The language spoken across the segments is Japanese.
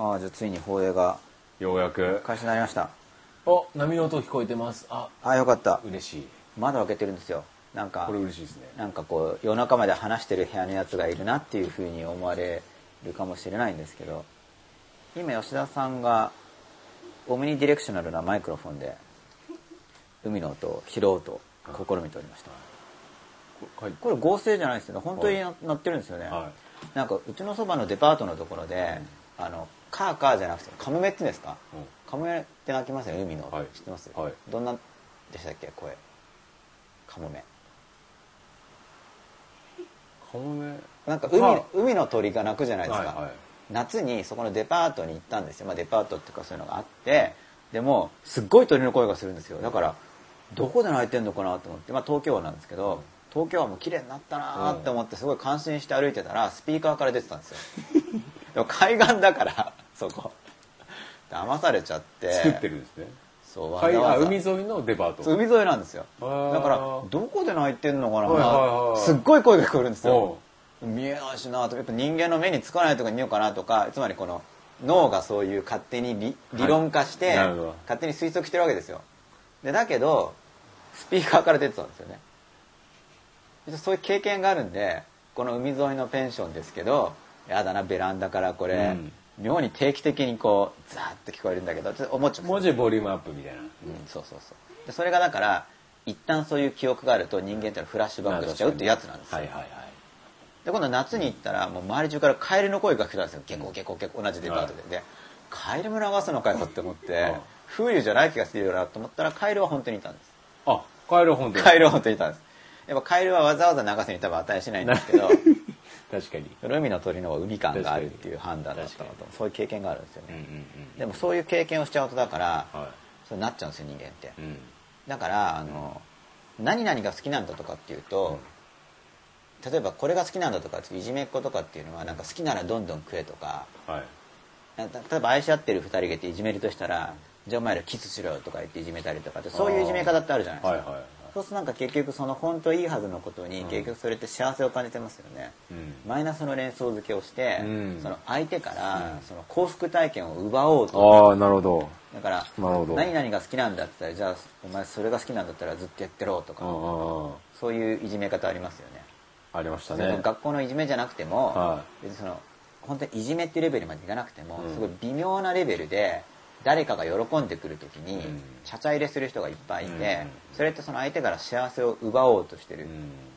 ああじゃあついに放映がようやく。開始になりました。お波の音聞こえてます。あああよかった。嬉しい。窓開けてるんですよ。なんかこれ嬉しいですね。なんかこう夜中まで話してる部屋のやつがいるなっていうふうに思われるかもしれないんですけど今吉田さんがオムニディレクショナルなマイクロフォンで海の音を拾おうと試みておりました。これこれ合成じゃないですよね。本当には鳴ってるんですよね、はなんかうちのそばのデパートのところで、あのカーカーじゃなくてカモメって言うんですか、うん。カモメって鳴きますよね海の、はい。知ってます、はい。どんなでしたっけ声？カモメ。カモメ？なんか海,、は海の鳥が鳴くじゃないですか、はいはい。夏にそこのデパートに行ったんですよ、まあ、デパートっていうかそういうのがあって。でもすっごい鳥の声がするんですよ。だからどこで鳴いてんのかなと思って、まあ、東京湾なんですけど東京湾も綺麗になったなって思ってすごい感心して歩いてたらスピーカーから出てたんですよでも海岸だから そこ。騙されちゃって。作ってるんですね。そうわはいざわざ。あ海沿いのデパート。海沿いなんですよ。だからどこで鳴いてんのかな、はいはいはいすっごい声が聞こえるんですおよ見えないしなとやっぱ人間の目につかないところに見ようかなとかつまりこの脳がそういう勝手に理理論化して、なるほど。勝手に推測してるわけですよ。でだけどスピーカーから出てたんですよね。そういう経験があるんでこの海沿いのペンションですけどやだなベランダからこれ、うん。妙に定期的にこうザーッと聞こえるんだけどちょっと思っちゃう。文字ボリュームアップみたいな。うん、そうそうそう。でそれがだから一旦そういう記憶があると人間ってのはフラッシュバックしちゃうっていうやつなんですよ、はいはいはい。で今度夏に行ったらもう周り中からカエルの声が来たんですよ。ゲコゲコゲコ同じデパートで、でカエルも流すのかよって思って風流じゃない気がするよなと思ったらカエルは本当にいたんです。あカエルは本当に。カエルは本当にいたんです。やっぱカエルはわざわざ流すに多分値しないんですけど確かに。海の鳥の方が海感があるっていう判断だったのと。そういう経験があるんですよね、うんうんうんでもそういう経験をしちゃうとだから、はそうなっちゃうんですよ人間って。いうん。だからあの何々が好きなんだとかっていうと、例えばこれが好きなんだとかっていういじめっ子とかっていうのはなんか好きならどんどん食えとかはい。な例えば愛し合ってる二人がいていじめるとしたらじゃあお前らキスしろよとか言っていじめたりとかってそういういじめ方ってあるじゃないですか、はいはいはいそうするとなんか結局その本当いいはずのことに結局それって幸せを感じてますよね、うん。マイナスの連想付けをして、うん。その相手からその幸福体験を奪おうと。ああなるほど。だからなるほど。何々が好きなんだって言ったらじゃあお前それが好きなんだったらずっとやってろとかあそういういじめ方ありますよね。あありましたね。学校のいじめじゃなくても、は別にその本当にいじめっていうレベルまでいかなくても、うん。すごい微妙なレベルで誰かが喜んでくる時に、うん。ちゃちゃ入れする人がいっぱいいて、うんそれってその相手から幸せを奪おうとしてるうん。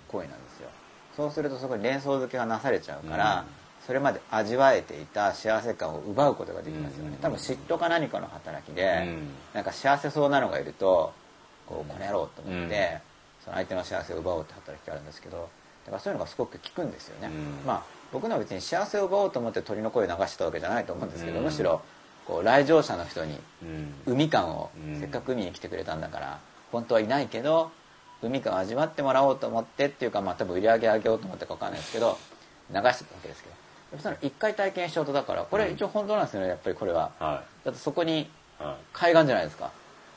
行為なんですよ。そうするとそこに連想付けがなされちゃうから、うん。それまで味わえていた幸せ感を奪うことができますよね、うん。多分嫉妬か何かの働きで、うん。なんか幸せそうなのがいるとこうこの野郎と思って、うん。その相手の幸せを奪おうって働きがあるんですけどだからそういうのがすごく効くんですよね、うん。まあ僕のは別に幸せを奪おうと思って鳥の声を流してたわけじゃないと思うんですけど、うん。むしろこう来場者の人にうん。海感を、うん。せっかく海に来てくれたんだから本当はいないけど海感を味わってもらおうと思ってっていうかまあ多分売り上げ上げようと思ってか分かんないですけど流してたわけですけど。その一回体験しちゃうとだからこれ一応本当なんですよねやっぱりこれは。はだってそこに海岸じゃないですか。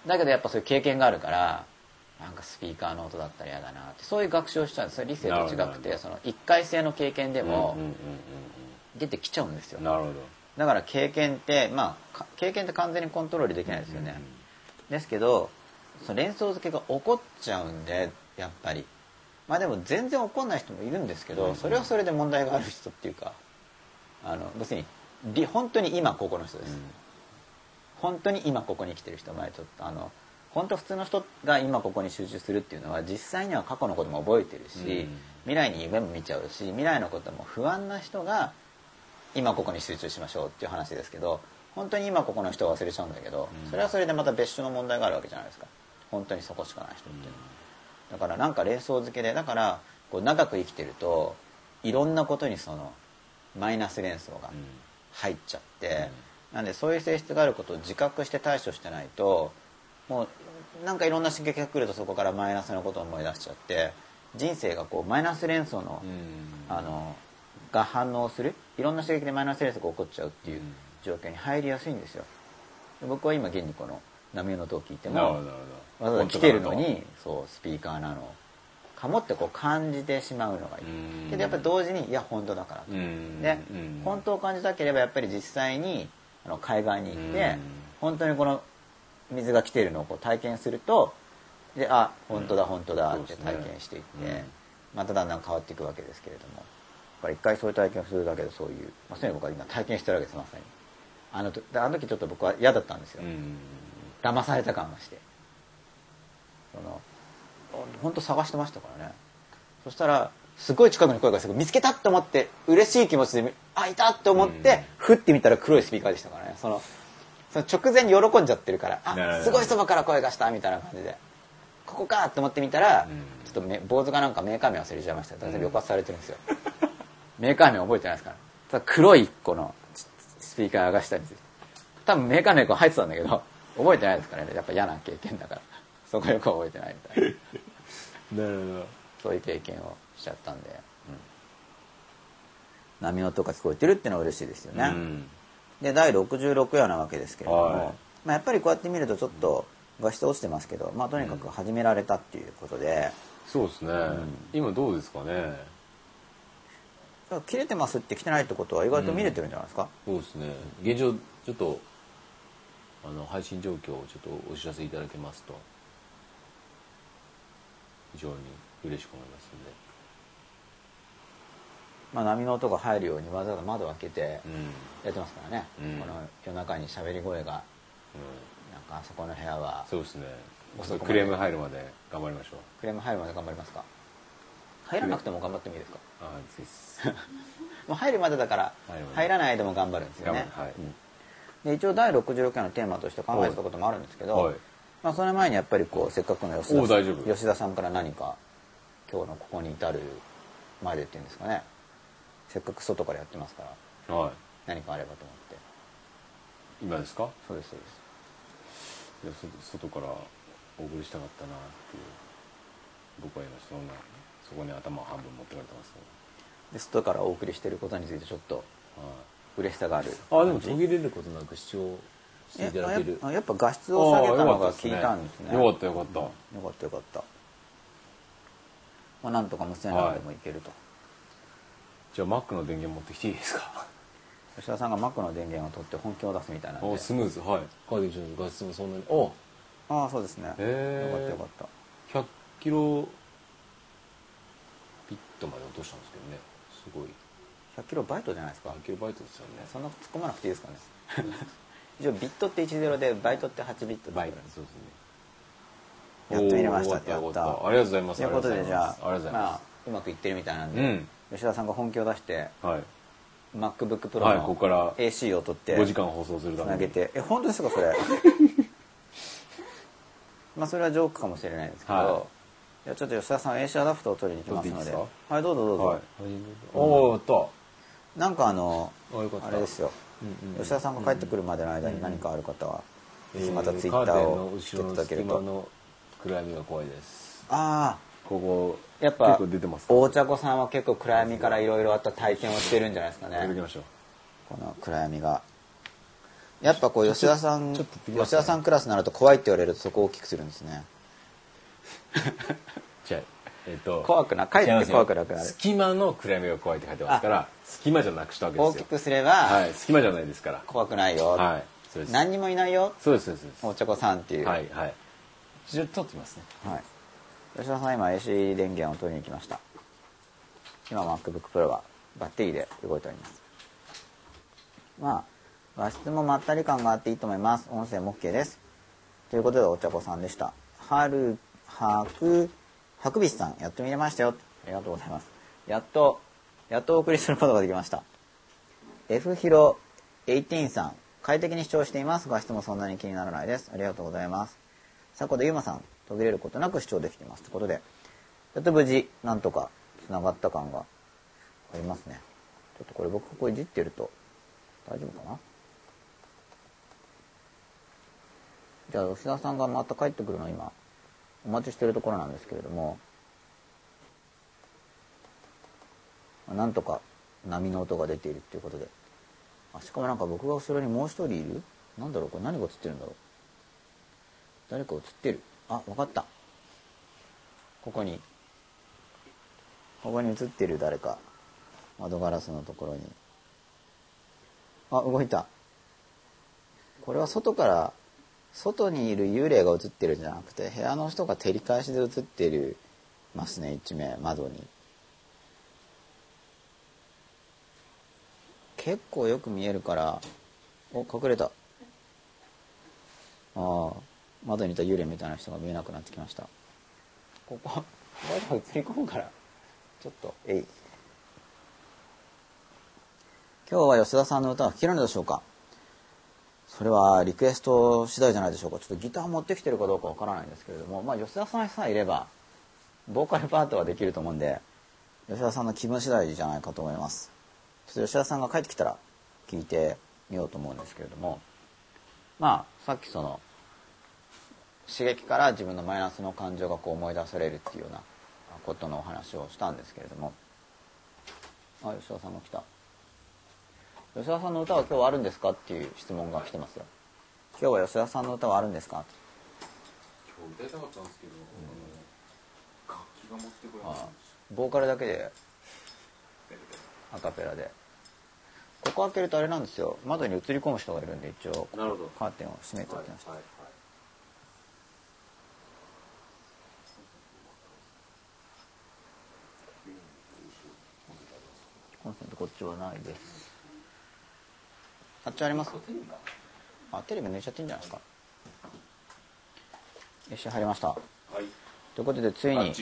だけどやっぱそういう経験があるからなんかスピーカーの音だったら嫌だなってそういう学習をしちゃうんです。理性と違くてその一回性の経験でいも出てきちゃうんですよ。うんなるほどだから経験ってまあか経験って完全にコントロールできないですよね、ですけどその連想付けが起こっちゃうんでやっぱり。まあでも全然起こんない人もいるんですけど、うんそれはそれで問題がある人っていうかあの別にり本当に今ここの人です、本当に今ここに来てる人前ちょっとあの本当普通の人が今ここに集中するっていうのは実際には過去のことも覚えてるし、うん。未来に夢も見ちゃうし未来のことも不安な人が今ここに集中しましょうっていう話ですけど本当に今ここの人は忘れちゃうんだけど、うん。それはそれでまた別種の問題があるわけじゃないですか。本当にそこしかない人って。いうのはだからなんか連想付けでだからこう長く生きてるといろんなことにそのマイナス連想が入っちゃって、なんでそういう性質があることを自覚して対処してないともうなんかいろんな刺激が来るとそこからマイナスのことを思い出しちゃって人生がこうマイナス連想の,、うん。あのが反応するいろんな刺激でマイナス連想が起こっちゃうっていううん。状況に入りやすいんですよ。で僕は今現にこの波の音を聞いてもわざわざ来てるのにそうスピーカーなのかもってこう感じてしまうのがいい。うん。けどやっぱり同時にいや本当だからと。うんでうん。本当を感じたければやっぱり実際にあの海岸に行ってうん。本当にこの水が来ているのをこう体験するとであ本当だ本当だって体験していって、うん。まただんだん変わっていくわけですけれどもやっぱり一回そういう体験をするだけでそういう、まあ、そういうの僕は今体験してるわけですまさに。あのあの時ちょっと僕は嫌だったんですよ、うん。騙された感がして。その本当探してましたからね。そしたらすごい近くに声がして見つけたって思って嬉しい気持ちであいたって思って、うん。ふってみたら黒いスピーカーでしたからね。そのその直前に喜んじゃってるからあすごいそばから声がしたみたいな感じで。ここかって思ってみたら、うん。ちょっとめ坊主がなんかメーカー名忘れちゃいました。だから抑圧されてるんですよ、メーカー名覚えてないですから。ただ黒いこのスピーカーがしたり多分メーカー名こう入ってたんだけど覚えてないですからね。やっぱ嫌な経験だから。そこよく覚えてないみたいな。なるほど。そういう経験をしちゃったんで、波の音が聞こえてるっていうのは嬉しいですよね、うん。で第66夜なわけですけれども、はい。まあ、やっぱりこうやって見るとちょっと画質落ちてますけど、まあ、とにかく始められたっていうことで、そうですね、今どうですかね切れてますって来てないってことは意外と見れてるんじゃないですか、そうですね。現状ちょっとあの配信状況をちょっとお知らせいただけますと非常に嬉しく思いますんで。まあ、波の音が入るようにわざわざ窓を開けてうん。やってますからね、うん。この夜中に喋り声がうんなんかあそこの部屋はそうですね。クレーム入るまで頑張りましょう。クレーム入るまで頑張りますか？入らなくても頑張ってもいいですか？あ はい入るまでだから入らないでも頑張るんですよね。はい。うん。で一応第66回のテーマとして考えてたこともあるんですけど、はい。まあ、その前にやっぱりこうせっかくの吉田さんお大丈夫。吉田さんから何か今日のここに至るまでっていうんですかね。せっかく外からやってますからはい。何かあればと思って。今ですか？そうですそうです。いやそ外からお送りしたかったなっていう僕は今そんなそこに頭を半分持ってかれてますで外からお送りしていることについてちょっと嬉しさがある。はい、あでも途切れることなく視聴していただける。えあやっぱ画質を下げたのが効いたんですね。よかったよかった、よかったよかった。まあなんとか無線 LAN でもいけると、じゃあ Mac の電源持ってきていいですか？吉田さんが Mac の電源を取って本気を出すみたいなんで。おスムーズ。はい。カーディション画質もそんなにおああそうですね。よかったよかった。100キロビットまで落としたんですけどねすごい。100キロバイトじゃないですか。100キロバイトですよね。そんな突っ込まなくていいですかね。一応ビットって10でバイトって8ビットバイトそうですね。やっと見れましたやったありがとうございます。ということでじゃあありがとうございままあうまくいってるみたいなんで、うん。吉田さんが本気を出してすはい。MacBookPro はいのここから AC を取って5時間放送するつために。なげて。え本当ですかそれ？まあそれはジョークかもしれないですけど、はいじゃあちょっと吉田さん AC アダプターを取りに行きますので。取っていいですはいどうぞどうぞ、はい。おおやったなんかあのあれですよ、うんうん吉田さんが帰ってくるまでの間に何かある方は、ぜひまたえーツイッターをしてい後ろの隙ただけると、間の暗闇が怖いです。あここあやっぱ結構出てます大茶子さんは結構暗闇からいろいろあった体験をしてるんじゃないですかね。やっていきましょう。この暗闇がやっぱこう吉田さん吉田さんクラスになると怖いって言われるとそこを大きくするんですね じゃあえっと怖くなかえって怖くなくなる。隙間の暗闇が怖いって書いてますから隙間じゃなくしたわけで大すよ。きくすればはい隙間じゃないですから。怖くないよ、はいそうです。何にもいないよ。そうですそうです。そうです大茶子さんっていう、はいはい。ちょっと撮ってみますね。はい、吉田さん今 AC 電源を取りに行きました。今 MacBookPro はバッテリーで動いております。まあ画質もまったり感があっていいと思います。音声も OK です。ということでお茶子さんでした。春白白ビスさんやっと見れましたよ。ありがとうございます。やっとやっとお送りすることができました。F ヒロ18さん。快適に視聴しています。画質もそんなに気にならないです。ありがとうございます。迫田ゆうまさん。途切れることなく視聴できています。ということで。やっと無事なんとか繋がった感がありますね。ちょっとこれ僕ここいじってると大丈夫かな？じゃあ吉田さんがまた帰ってくるの今。お待ちしてるところなんですけれどもなんとか波の音が出ているっていうことで。あしかもなんか僕が後ろにもう一人いる？なんだろう？これ何が映ってるんだろう？誰か映ってる。あわかった。ここに。ここに映ってる誰か。窓ガラスのところに。あ動いた。これは外から外にいる幽霊が映ってるんじゃなくて部屋の人が照り返しで映ってるますね一面窓に。結構よく見えるからお隠れた。ああ窓にいた幽霊みたいな人が見えなくなってきました。ここここ映り込むから。ちょっとえい。今日は吉田さんの歌は聴けるのでしょうか？それはリクエスト次第じゃないでしょうか。ちょっとギター持ってきてるかどうかわからないんですけれども。まあ吉田さんさえいればボーカルパートはできると思うんで吉田さんの気分次第じゃないかと思います。ちょっと吉田さんが帰ってきたら聞いてみようと思うんですけれども。まあさっきその刺激から自分のマイナスの感情がこう思い出されるっていうようなことのお話をしたんですけれども。あ吉田さんが来た。吉田さんの歌は今日はあるんですかっていう質問が来てますよ。今日は吉田さんの歌はあるんですか？今日歌いたかったんですけど、楽器が持ってこれないあボーカルだけでアカペラで。ここ開けるとあれなんですよ。窓に映り込む人がいるんで一応。カーテンを閉めておきました、はいはい。コンセントこっちはないですあっちあります？あテレビ抜いちゃっていいんじゃないですか。よし入りました。はい。ということでついに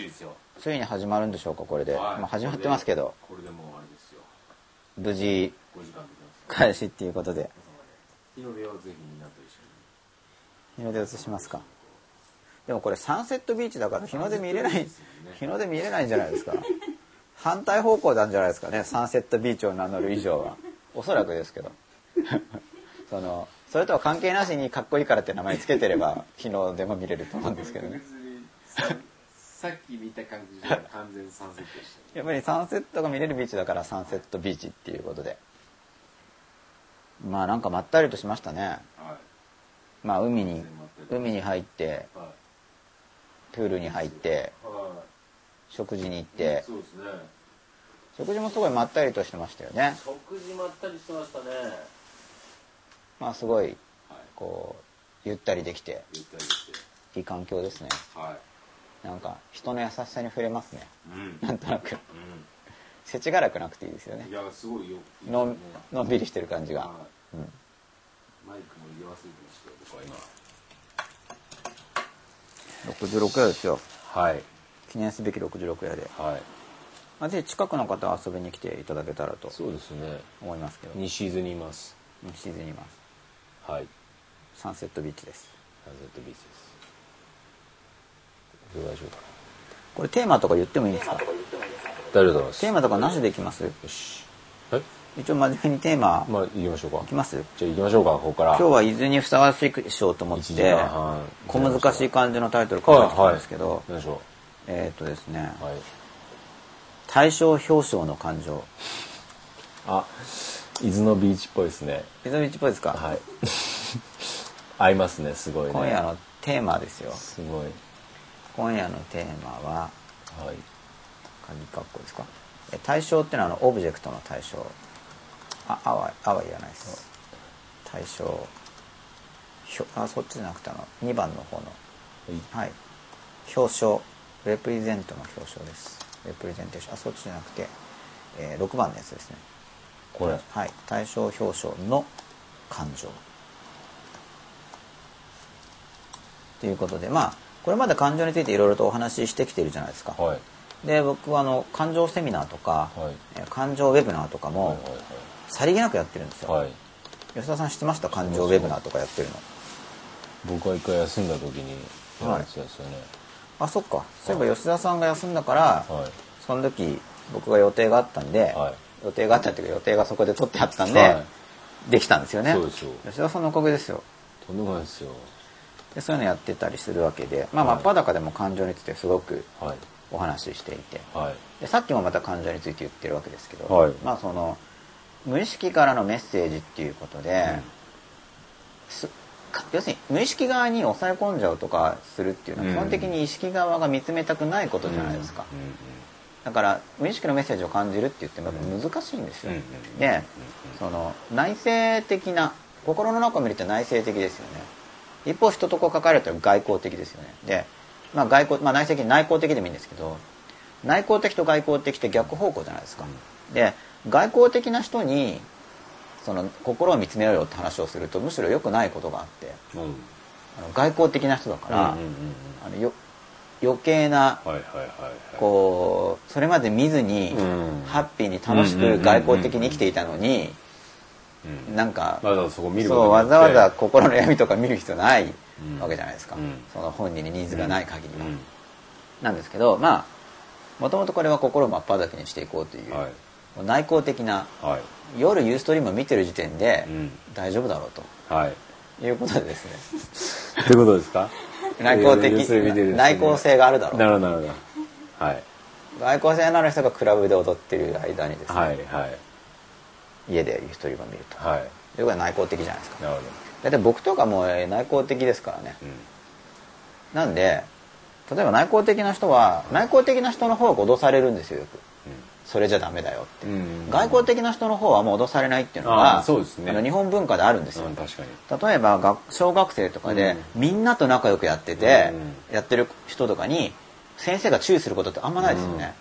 ついに始まるんでしょうかこれで、はい。まあ、始まってますけど。無事5時間できます。開始っていうことで。日の出はぜひみんなと一緒に。日の出映しますか。でもこれサンセットビーチだから日の出見れない日の出見れないんじゃないですか。反対方向なんじゃないですかねサンセットビーチを名乗る以上は。おそらくですけど そのそれとは関係なしにかっこいいからって名前つけてれば 日の出も見れると思うんですけどね。ささっき見た感じじゃ完全サンセットでしたやっぱりサンセットが見れるビーチだからサンセットビーチっていうことで。まあなんかまったりとしましたね。はまあ海に海に入ってい。はプールに入ってい。は食事に行っいて。そうですね。食事もすごいまったりとしてましたよね。食事まったりしてましたねまあすごいはい。こうゆったりできていい環境ですね。はなんか人の優しさに触れますね。いうん。なんとなく。う世知辛くなくていいですよね。んいやすごいよ。のんのんびりしてる感じが、はうん、いマイクも入れ忘れてましたよ僕は66夜ですよ。今はい。記念すべき66夜で、はい。まあ、ぜひ近くの方は遊びに来ていただけたらとそうですね。思いますけど。西伊豆にいます。西伊豆にいますはい。サンセットビーチです。サンセットビーチです。どう大丈夫かなこれテーマとか言ってもいいんですか？大丈夫だと思います。テーマとかなしでいきます？よし。はい一応真面目にテーマまあ行きましょうか。いきますじゃあ行きましょうかここから。今日は伊豆にふさわしくしようと思っ1時て小難しい感じのタイトル考えてきたんですけど、何でしょえっ、とですね。うはい「大正表彰の感情。あ伊豆のビーチっぽいですね」伊豆ビーチっぽいですか、はい。合いますねすごいね。今夜のテーマですよ。すごい。今夜のテーマははい。鍵括弧ですか？え対象ってのはあのオブジェクトの対象。ああはあはいらないです。対象あそっちじゃなくてあの2番の方の。はい。表彰。レプレゼントの表彰です。レプレゼンテーション。あそっちじゃなくて、えー6番のやつですねこれ。はい。対象表彰の感情。ということでまあこれまで感情についていろいろとお話ししてきてるじゃないですか、はい。で僕はあの感情セミナーとか、はい。えー感情ウェブナーとかも、はいさりげなくやってるんですよ、はい。はい吉田さん知ってました？感情ウェブナーとかやってるの。僕が一回休んだ時にやられてたんですよね。あそっか。そういえば吉田さんが休んだから、はい。その時僕が予定があったんで、はい予定があったっていうか予定がそこで取ってあったんで、はい。できたんですよね。そうですよ吉田さんのおかげですよ。とんでもないですよ。でそういうのやってたりするわけで、まあ、はい。真っ裸でも感情についてすごくはい。お話ししていてはい。でさっきもまた感情について言ってるわけですけど、はい。まあその無意識からのメッセージっていうことで、すか要するに無意識側に抑え込んじゃうとかするっていうのはうん。基本的に意識側が見つめたくないことじゃないですか、だから無意識のメッセージを感じるって言っても難しいんですよ、でその内省的な心の中を見ると内省的ですよね。一方人とこう関わると外交的ですよね。で、まあ、外交、まあ、内省的内向的でもいいんですけど内向的と外交的って逆方向じゃないですか、で外交的な人にその心を見つめろよって話をするとむしろ良くないことがあって。うん。あの外交的な人だから、あのよ余計なこうそれまで見ずに、うん。ハッピーに楽しく外交的に生きていたのに、うん。なんか、わざわざそうわざわざ心の闇とか見る必要ないうん。わけじゃないですか、うん。その本人にニーズがない限りは、うん。なんですけどまあもともとこれは心を真っ裸にしていこうという、はい。内向的なはい。夜ユーストリームを見てる時点でうん。大丈夫だろうと。はい。いうことでですね。ってことですか？内向的。内向性があるだろう。なるほどなるほど。はい。外交性のある人がクラブで踊ってる間にですね、はいはい。家でユーストリームを見ると、はい。ということは内向的じゃないですか。なるほ大体僕とかもえー内向的ですからね。どうん。なんで例えば内向的な人は内向的な人の方が脅されるんですよよくそれじゃダメだよって、うん。外交的な人の方はもう脅されないっていうのあがーそうですね。あの日本文化であるんですよ、うん確かに。例えば学小学生とかで、みんなと仲良くやってて、うやってる人とかに先生が注意することってあんまないですよね、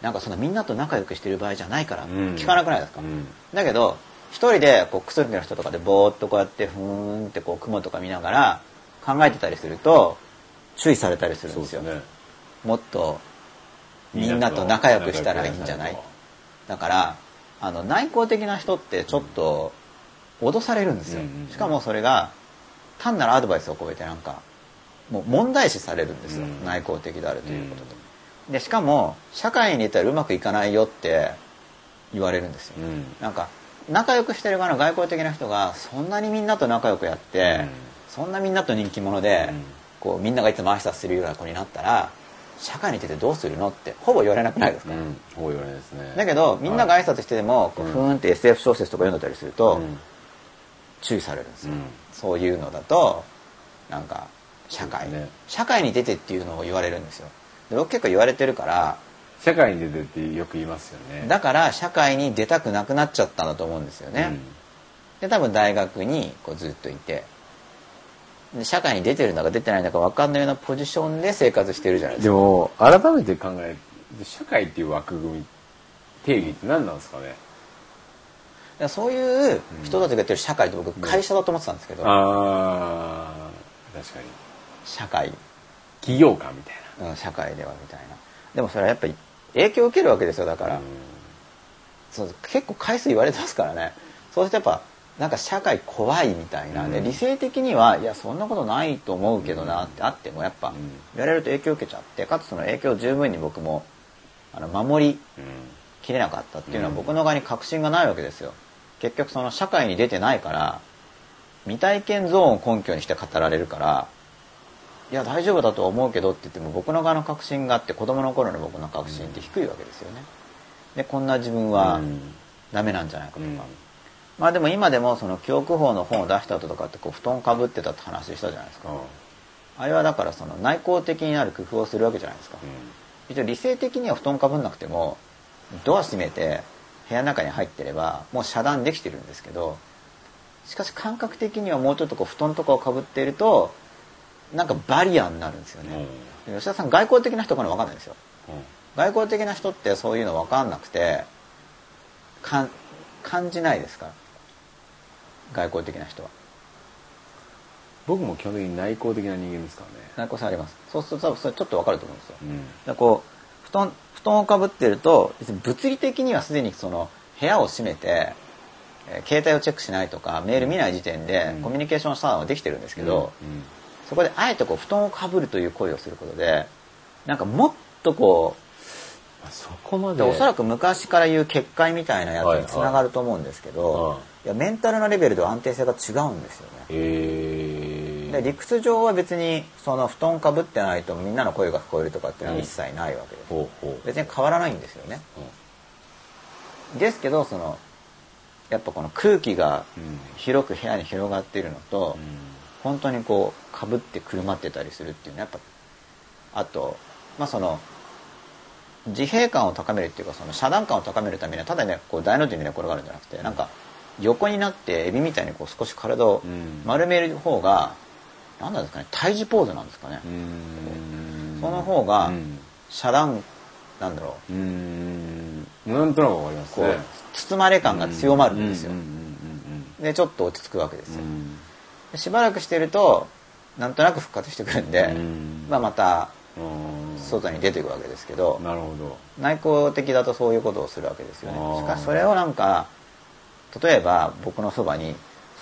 なんかそのみんなと仲良くしてる場合じゃないからん。聞かなくないですか、うん。だけど一人でこうクソリの人とかでぼーっとこうやってふーんってこう雲とか見ながら考えてたりすると注意されたりするんですすね。もっとみんなと仲良くしたらいいんじゃない？だからあの内向的な人ってちょっと脅されるんですよ、しかもそれが単なるアドバイスを超えてなんかもう問題視されるんですよ、うん。内向的であるということで、でしかも社会にいたらうまくいかないよって言われるんですよ、うん。なんか仲良くしてる側の外交的な人がそんなにみんなと仲良くやって、うん。そんなみんなと人気者で、うん。こうみんながいつも挨拶するような子になったら社会に出てどうするのってほぼ言われなくないですか、うんほぼ言われですね。だけどみんなが挨拶してても、こううん。ふーんって SF 小説とか読んでたりすると、うん。注意されるんですよ、うん。そういうのだとなんか社会、ね。社会に出てっていうのを言われるんですよ。で僕結構言われてるから社会に出てってよく言いますよね。だから社会に出たくなくなっちゃったんだと思うんですよね、で多分大学にこうずっといてで社会に出てるんだか出てないんだか分かんないようなポジションで生活してるじゃないですか。でも改めて考える社会っていう枠組み定義って何なんですかね？そういう人たちがやってる社会って僕会社だと思ってたんですけど、ああ確かに。社会、企業感みたいうん、社会ではみたいな。でもそれはやっぱり影響を受けるわけですよだから、なそう結構回数言われてますからね。そうするとやっぱなんか社会怖いみたいな、でうん。理性的にはいやそんなことないと思うけどなってあってもやっぱん。言われると影響を受けちゃってかつその影響を十分に僕もあの守りうん。きれなかったっていうのはうん。僕の側に確信がないわけですよ。結局その社会に出てないから未体験ゾーンを根拠にして語られるからいや大丈夫だとは思うけどって言っても僕の側の確信があって子供の頃の僕の確信って低いわけですよね。でこんな自分はうん。ダメなんじゃないかとか、うんまあでも今でもその記憶法の本を出した後とかってこう布団かぶってたって話したじゃないですか。あれはだからその内向的になる工夫をするわけじゃないですか。一応理性的には布団かぶんなくてもドア閉めて部屋の中に入ってればもう遮断できてるんですけどしかし感覚的にはもうちょっとこう布団とかをかぶっているとなんかバリアになるんですよね、で吉田さん外交的な人かの分かんないんですよ。外交的な人ってそういうの分かんなくて感じないですか？ら外交的な人は。僕も基本的に内向的な人間ですからね。内向性あります。そうすると多分それちょっと分かると思うんですよ。うん。だこう布団布団をかぶってると別に物理的にはすでにその部屋を閉めて、えー携帯をチェックしないとかメール見ない時点でうん。コミュニケーションしたのはできてるんですけど、うん。そこであえてこう布団をかぶるという行為をすることでなんかもっとこまあそこまうで。でおそらく昔から言う結界みたいなやつにつながると思うんですけど、はいいやメンタルのレベルでは安定性が違うんですよね。えで理屈上は別にその布団かぶってないとみんなの声が聞こえるとかっていうのは一切ないわけです、ほうほう。別に変わらないんですよね。ですけどそのやっぱこの空気がうん。広く部屋に広がっているのと、本当にこうかぶってくるまってたりするっていうのはやっぱあとまあその自閉感を高めるっていうかその遮断感を高めるためにはただねこう大の字に寝転がるんじゃなくてなんか横になってエビみたいにこう少し体をうん。丸める方が、何なんですかね胎児ポーズなんですかね、うん。その方がうん。遮断なんだろう。うん。なんとなくわかりますこうね包まれ感が強まるんですよ、でちょっと落ち着くわけですよ、しばらくしてるとなんとなく復活してくるんで、うん。まあ、またうん。外に出ていくわけですけどなるほど。内向的だとそういうことをするわけですよね。しかしそれをなんか例えば僕のそばに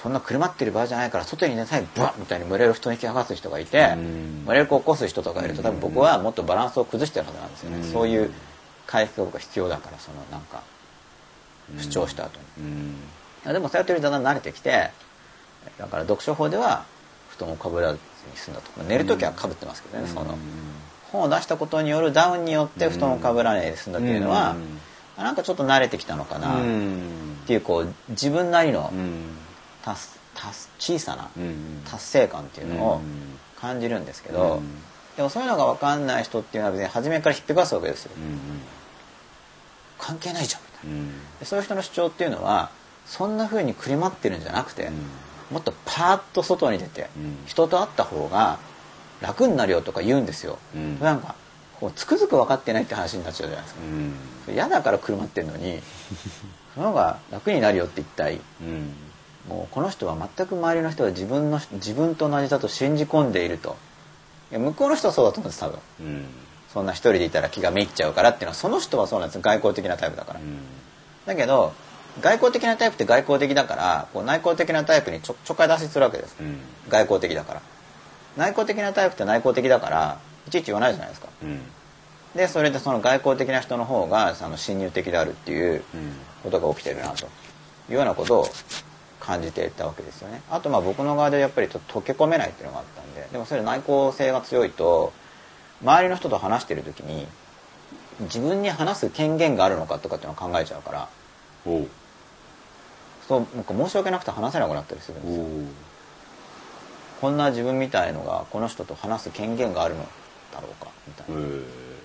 そんな車ってる場合じゃないから外に出なさいブワッみたいに群れる人に気剥がす人がいてうん。群れる子を起こす人とかいると多分僕はもっとバランスを崩してるはずなんですよね。うん。そういう回復が僕は必要だからそのなんか主張した後に。でもそうやってるとだんだん慣れてきてだから読書法では布団をかぶらずに済んだと。寝る時はかぶってますけどねその本を出したことによるダウンによって布団をかぶらないで済んだっていうのはなんかちょっと慣れてきたのかな。っうん。ていうこう自分なりのうん。達達小さなうん達成感っていうのを感じるんですけどうんでもそういうのが分かんない人っていうのは別に初めからひっぺかすわけですようん関係ないじゃんみたいな。そういう人の主張っていうのはそんな風にくりまってるんじゃなくてうん。もっとパーッと外に出てうん。人と会った方が楽になるよとか言うんですよ、うん。なんかこうつくづく分かってないって話になっちゃうじゃないですか。うん。嫌だからくるまってんのに その方が楽になるよって一体うん。もうこの人は全く周りの人は自分の自分と同じだと信じ込んでいると。いや向こうの人はそうだと思うんです多分。うん。そんな一人でいたら気がめいっちゃうからっていうのはその人はそうなんです。よ外交的なタイプだから。だけど外交的なタイプって外交的だからこう内向的なタイプにちょちょっかい出しするわけです。うん。外交的だから。内向的なタイプって内向的だからいちいち言わないじゃないですか。うん。でそれでその外交的な人の方がその侵入的であるっていううん。ことが起きてるなと。いうようなことを感じていたわけですよね。あとまあ僕の側でやっぱりちょっと溶け込めないっていうのがあったんで。でもそれ内向性が強いと周りの人と話してる時に自分に話す権限があるのかとかっていうのを考えちゃうからそうなんか申し訳なくて話せなくなったりするんですよ。こんな自分みたいのがこの人と話す権限があるのだろうかみたいな。へ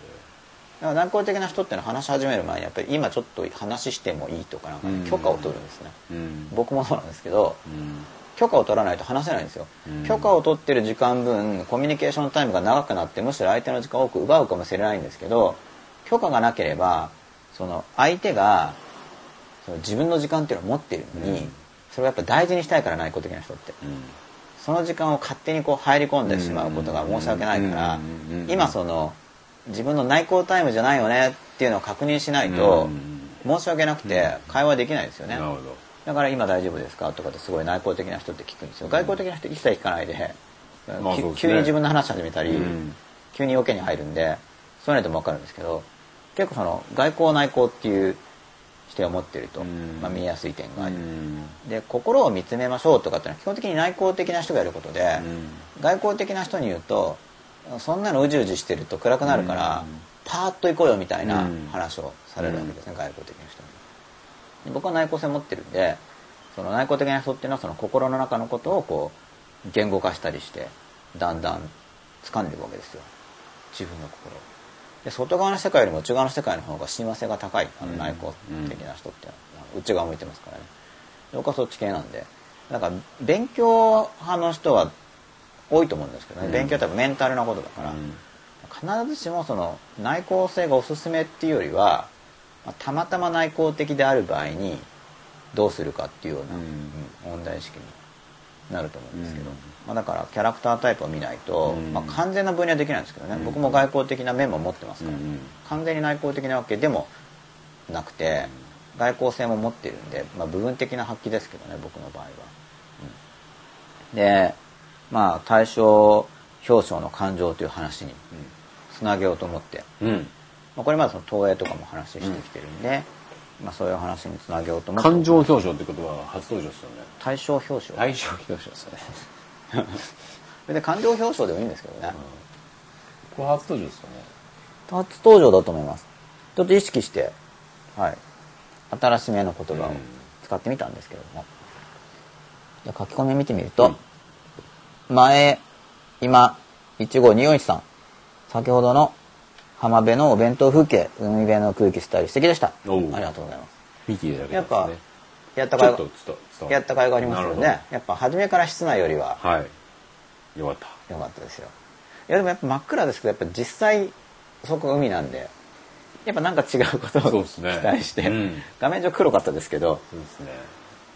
だから内向的な人ってのは話し始める前にやっぱり今ちょっと話してもいいとかなんかね、うん。許可を取るんですね。えうん。僕もそうなんですけどうん。許可を取らないと話せないんですよ、うん。許可を取ってる時間分コミュニケーションタイムが長くなってむしろ相手の時間を多く奪うかもしれないんですけど許可がなければその相手がその自分の時間っていうのを持っているのに、うん。それをやっぱ大事にしたいから内向的な人って。うんその時間を勝手にこう入り込んでしまうことが申し訳ないからうん今その自分の内向タイムじゃないよねっていうのを確認しないとうん申し訳なくて会話できないですよね。だから今大丈夫ですかとかってすごい内向的な人って聞くんですよ。外向的な人一切聞かないでね。急に自分の話し始めたりうん。急に要件に入るんでそういうのでも分かるんですけど結構その外交内向っていう視点を持ってると。うん。まあ見えやすい点がある。うん。で心を見つめましょうとかっていうのは基本的に内向的な人がやることで、うん。外交的な人に言うとそんなのうじうじしてると暗くなるから、うん。パーッと行こうよみたいなうん。話をされるわけですね、外交的な人に。で僕は内向性持ってるんでその内向的な人っていうのはその心の中のことをこう言語化したりしてだんだん掴んでいくわけですよ。自分の心をで外側の世界よりも内側の世界の方が親和性が高い。あのうん。内向的な人って内側向いてますからね。僕はそっち系なんで。なんか勉強派の人は多いと思うんですけどね、うん。勉強ってメンタルなことだから、必ずしもその内向性がおすすめっていうよりは、まあたまたま内向的である場合にどうするかっていうような、うん。うん問題意識になると思うんですけど、うん。まあ、だからキャラクタータイプを見ないと、うん。まあ、完全な分離はできないんですけどね、うん。僕も外交的な面も持ってますから、うん完全に内向的なわけでもなくて外交性も持ってるんで、まあ、部分的な発揮ですけどね僕の場合は。うん。でまあ対象表彰の感情という話につなげようと思って、うん。まあ、これまでその東映とかも話してきてるんで、まあ、そういう話につなげようと思って。感情表彰ってことは初登場ですよね。対象表彰。対象表彰。ですよねそれで感情表彰でもいいんですけどね、これ初登場ですよね。初登場だと思います。ちょっと意識して、はい、新しめの言葉を使ってみたんですけれども、じゃあ書き込み見てみると、前今15241さん。先ほどの浜辺のお弁当風景海辺の空気スタイル素敵でした。ありがとうございます。見ていただけやっぱやった甲斐ちょっと伝伝わやった甲斐がありますよね。やっぱ初めから室内よりは。はい。よかった。良かったですよ。いやでもやっぱ真っ暗ですけどやっぱ実際そこが海なんでやっぱなんか違うことを期待して、うん。画面上黒かったですけどそうですね。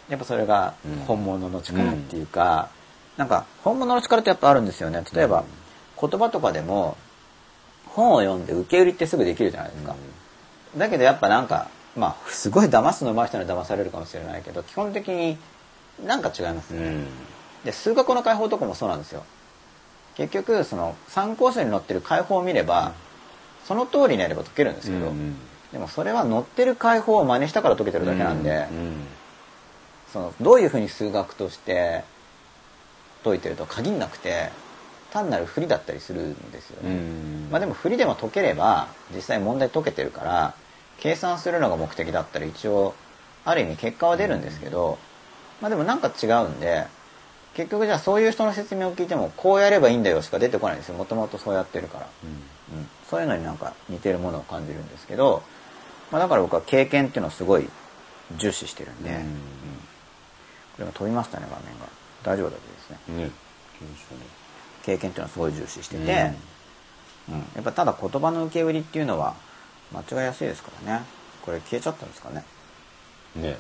やっぱそれがうん。本物の力っていうか、なんか本物の力ってやっぱあるんですよね。例えば、言葉とかでも本を読んで受け売りってすぐできるじゃないですか、だけどやっぱなんかまあすごい騙すの上手い人には騙されるかもしれないけど基本的になんか違いますよね、うん。で数学の解法とかもそうなんですよ。結局その参考書に載ってる解法を見れば、その通りにやれば解けるんですけど、うんでもそれは載ってる解法を真似したから解けてるだけなんで、うん。そのどういうふうに数学として解いてると限んなくて単なる振りだったりするんですようね、ん。まあでも振りでも解ければ実際問題解けてるから計算するのが目的だったら一応ある意味結果は出るんですけど、まあでもなんか違うんで結局じゃあそういう人の説明を聞いてもこうやればいいんだよしか出てこないんですよ。もともとそうやってるから、うん、そういうのになんか似てるものを感じるんですけど、まあ、だから僕は経験っていうのをすごい重視してるんで、うん。うん。これが飛びましたね画面が。大丈夫だといいですね。ね経験っていうのはすごい重視してて、うん。うん。やっぱただ言葉の受け売りっていうのは間違いやすいですからね。これ消えちゃったんですかね。ね。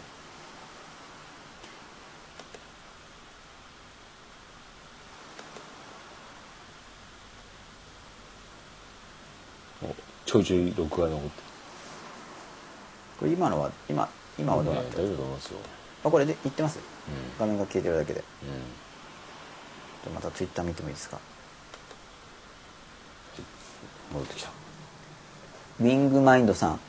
おちょいちょい録画残ってこれ今のは今今はるねどうなってる、大丈夫だと思いますよ。あこれで言ってます？う画面が消えてるだけで。んうんまたツイッター見てもいいですか？戻ってきた。ウィングマインドさん。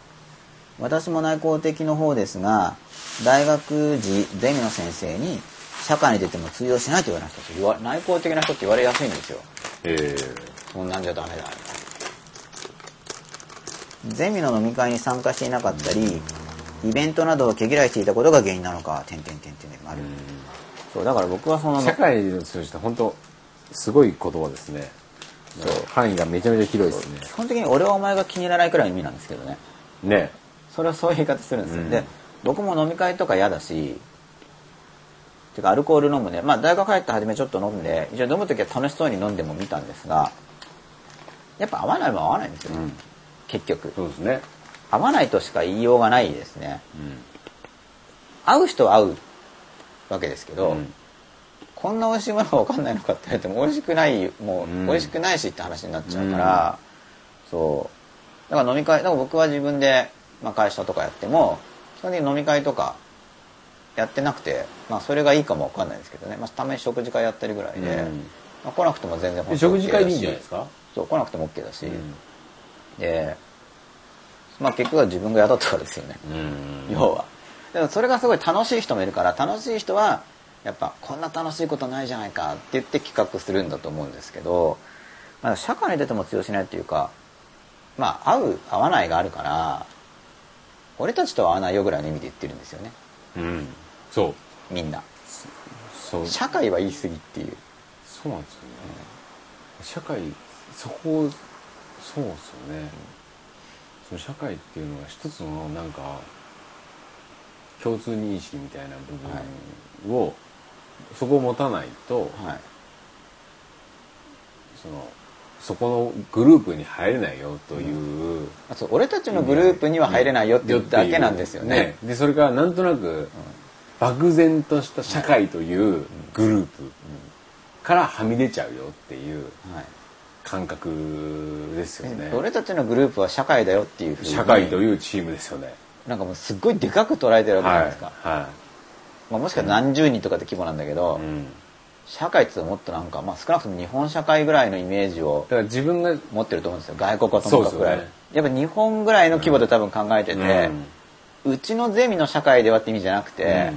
私も内向的の方ですが大学時ゼミの先生に社会に出ても通用しないと言われました。と言わ内向的な人って言われやすいんですよ。え。そんなんじゃダメだ。ゼミの飲み会に参加していなかったりイベントなどを毛嫌いしていたことが原因なのか点々点々でもある、そうだから僕はその社会を通じて本当すごい言葉ですね。範囲がめちゃめちゃ広いですね。基本的に俺はお前が気に入らないくらいの意味なんですけどね。ね。それはそういう言い方するんですよ、うん。で僕も飲み会とか嫌だしてかアルコール飲むね。まあ大学入って初めちょっと飲んで一応飲む時は楽しそうに飲んでも見たんですがやっぱ合わないもん合わないんですよ、うん。結局。そうですね。合わないとしか言いようがないですね。うん。合う人は合うわけですけど、うん。こんな美味しいものが分かんないのかって言われても美味しくないもううん。美味しくないしって話になっちゃうから、そう。だから飲み会だから僕は自分で、まあ、会社とかやっても基本的に飲み会とかやってなくて、まあ、それがいいかも分かんないですけどね、まあ、たまに食事会やったりぐらいで、うん。まあ、来なくても全然で食事会でいいんじゃないですか？そう来なくても OK だし、うん。でまあ結局は自分が嫌だったからですよね、うん。要はでもそれがすごい楽しい人もいるから楽しい人はやっぱこんな楽しいことないじゃないかって言って企画するんだと思うんですけど、まあ、社会に出ても通用しないっていうかまあ合う合わないがあるから俺たちとは合わないよぐらいの意味で言ってるんですよね。うん。そう。みんな。そう。社会は言い過ぎっていう。そうなんですよね。社会そこそうですよね。その社会っていうのが一つのなんか共通認識みたいな部分を、そこを持たないとはい。そのそこのグループに入れないよという、あそう俺たちのグループには入れないよって言っただけなんですよね。でそれからなんとなく漠然とした社会というグループからはみ出ちゃうよっていうはい。感覚ですよね。俺たちのグループは社会だよっていうふうに。社会というチームですよね。なんかもうすっごいでかく捉えてるわけじゃないですか、はまあ、もしかしたら何十人とかって規模なんだけど、い。うん。社会ってもっとなんか、まあ、少なくとも日本社会ぐらいのイメージをだから自分が、持ってると思うんですよ外国はとも。かくやっぱ日本ぐらいの規模で多分考えてて、うちのゼミの社会ではって意味じゃなくて、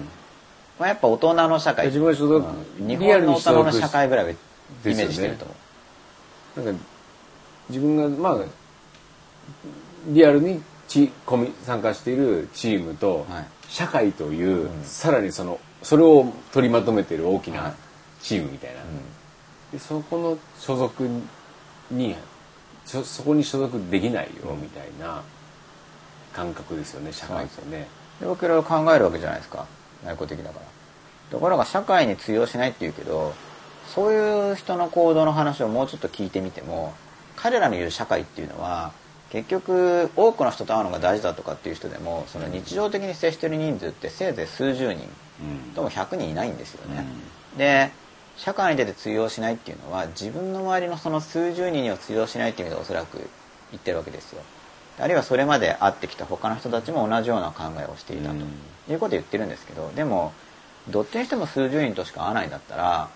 まあ、やっぱ大人の社会。自分が所属うん。日本の大人の社会ぐらいをイメージしてると思う、なんか自分がまあリアルにチコミ参加しているチームとはい。社会という、うん。さらにそのそれを取りまとめている大きはい。なチームみたいな、でそこの所属にそそこに所属できないよみたいな感覚ですよね社会ってね。で僕いろいろ考えるわけじゃないですか。内向的だから。ところが社会に通用しないっていうけどそういう人の行動の話をもうちょっと聞いてみても彼らの言う社会っていうのは結局多くの人と会うのが大事だとかっていう人でもその日常的に接してる人数ってせいぜい数十人うんとも100人いないんですよね。で社会に出て通用しないっていうのは自分の周りのその数十人には通用しないっていう意味でおそらく言ってるわけですよ。あるいはそれまで会ってきた他の人たちも同じような考えをしていたとうんいうことを言ってるんですけどでもどっちにしても数十人としか会わないんだったら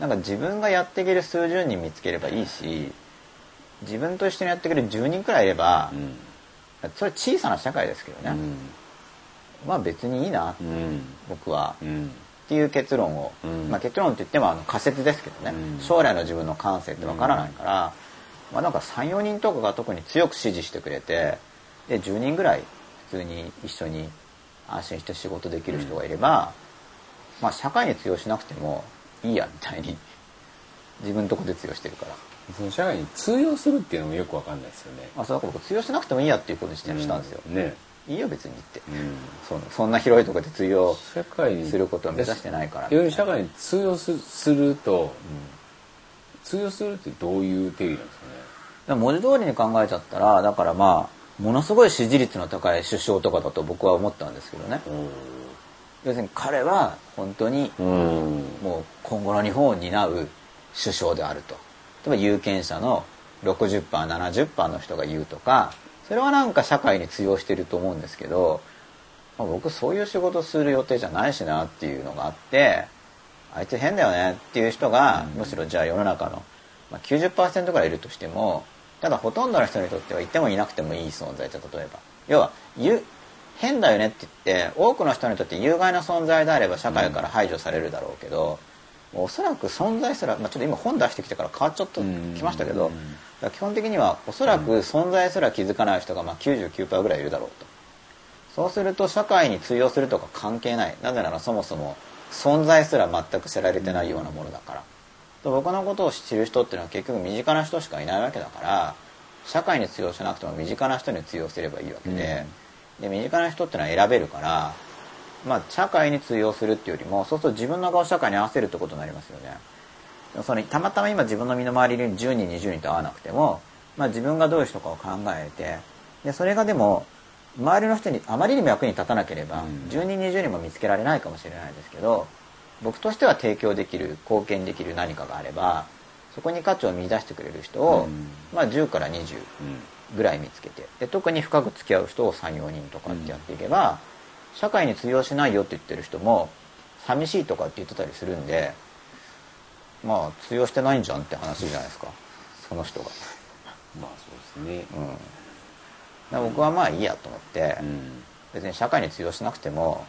なんか自分がやっていける数十人見つければいいし自分と一緒にやってくれる10人くらいいればうん。それ小さな社会ですけどね、うん。まあ別にいいなうん。僕は。うん。っていう結論を、うん。まあ、結論って言ってもあの仮説ですけどね、うん。将来の自分の感性ってわからないから、まあ、なんか34人とかが特に強く支持してくれてで10人ぐらい普通に一緒に安心して仕事できる人がいれば、まあ、社会に通用しなくてもいいやみたいに。自分のとこで通用してるから、その社会に通用するっていうのもよくわかんないですよね。まあ、そうだから僕通用しなくてもいいやっていうことにしたんですよ、うん。ね。いいよ別にって、うん。そそんな広いところで通用することを目指してないから要するに社会に通用すすると、通用するってどういう定義なんですかね。文字通りに考えちゃったらだからまあものすごい支持率の高い首相とかだと僕は思ったんですけどね。要するに彼は本当にうん。もう今後の日本を担う首相であると例えば有権者の 60%70% の人が言うとかそれはなんか社会に通用してると思うんですけど、まあ、僕そういう仕事する予定じゃないしなっていうのがあってあいつ変だよねっていう人が、むしろじゃあ世の中の、まあ、90%ぐらいいるとしてもただほとんどの人にとってはいてもいなくてもいい存在じゃ例えば。要はゆ変だよねって言って多くの人にとって有害な存在であれば社会から排除されるだろうけど、おそらく存在すら、まあ、ちょっと今本出してきてから変わっちゃっときましたけど、基本的にはおそらく存在すら気づかない人がまあ99%ぐらいいるだろうと。そうすると社会に通用するとか関係ない。なぜならそもそも存在すら全く知られてないようなものだから。と僕のことを知る人っていうのは結局身近な人しかいないわけだから社会に通用しなくても身近な人に通用すればいいわけで,、で身近な人っていうのは選べるからまあ社会に通用するっていうよりもそうすると自分の顔を社会に合わせるってことになりますよね。そのたまたま今自分の身の回りに10人20人と会わなくても、まあ、自分がどういう人かを考えてでそれがでも周りの人にあまりにも役に立たなければ、うん。10人20人も見つけられないかもしれないですけど僕としては提供できる貢献できる何かがあればそこに価値を見出してくれる人を、うん。まあ、10から20ぐらい見つけてで特に深く付き合う人を34人とかってやっていけば、社会に通用しないよって言ってる人も寂しいとかって言ってたりするんでまあ通用してないんじゃんって話じゃないですか。その人が。まあそうですね。うん、僕はまあいいやと思って、うん。別に社会に通用しなくても、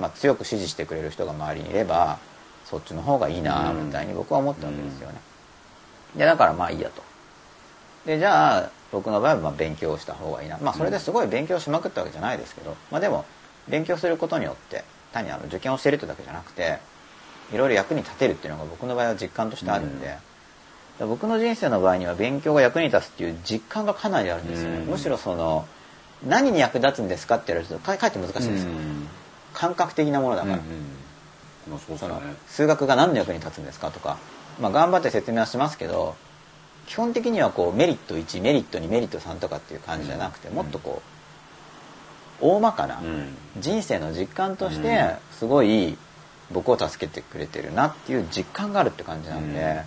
まあ、強く支持してくれる人が周りにいればそっちの方がいいなうん。みたいに僕は思ったわけですよね。でだからまあいいやと。でじゃあ僕の場合はまあ勉強した方がいいな。まあそれですごい勉強しまくったわけじゃないですけど、まあでも勉強することによって単にあの受験をしてるってだけじゃなくていろいろ役に立てるっていうのが僕の場合は実感としてあるんで、だから僕の人生の場合には勉強が役に立つっていう実感がかなりあるんですよね、うん。むしろその何に役立つんですかって言われるとかかえって難しいんですよ、うん。感覚的なものだから、うんうん。まあそその数学が何の役に立つんですかとか、まあ、頑張って説明はしますけど基本的にはこうメリット1メリット2メリット3とかっていう感じじゃなくて、もっとこう大まかなうん。人生の実感としうてん。すごい僕を助けてくれてるなっていう実感があるって感じなんで、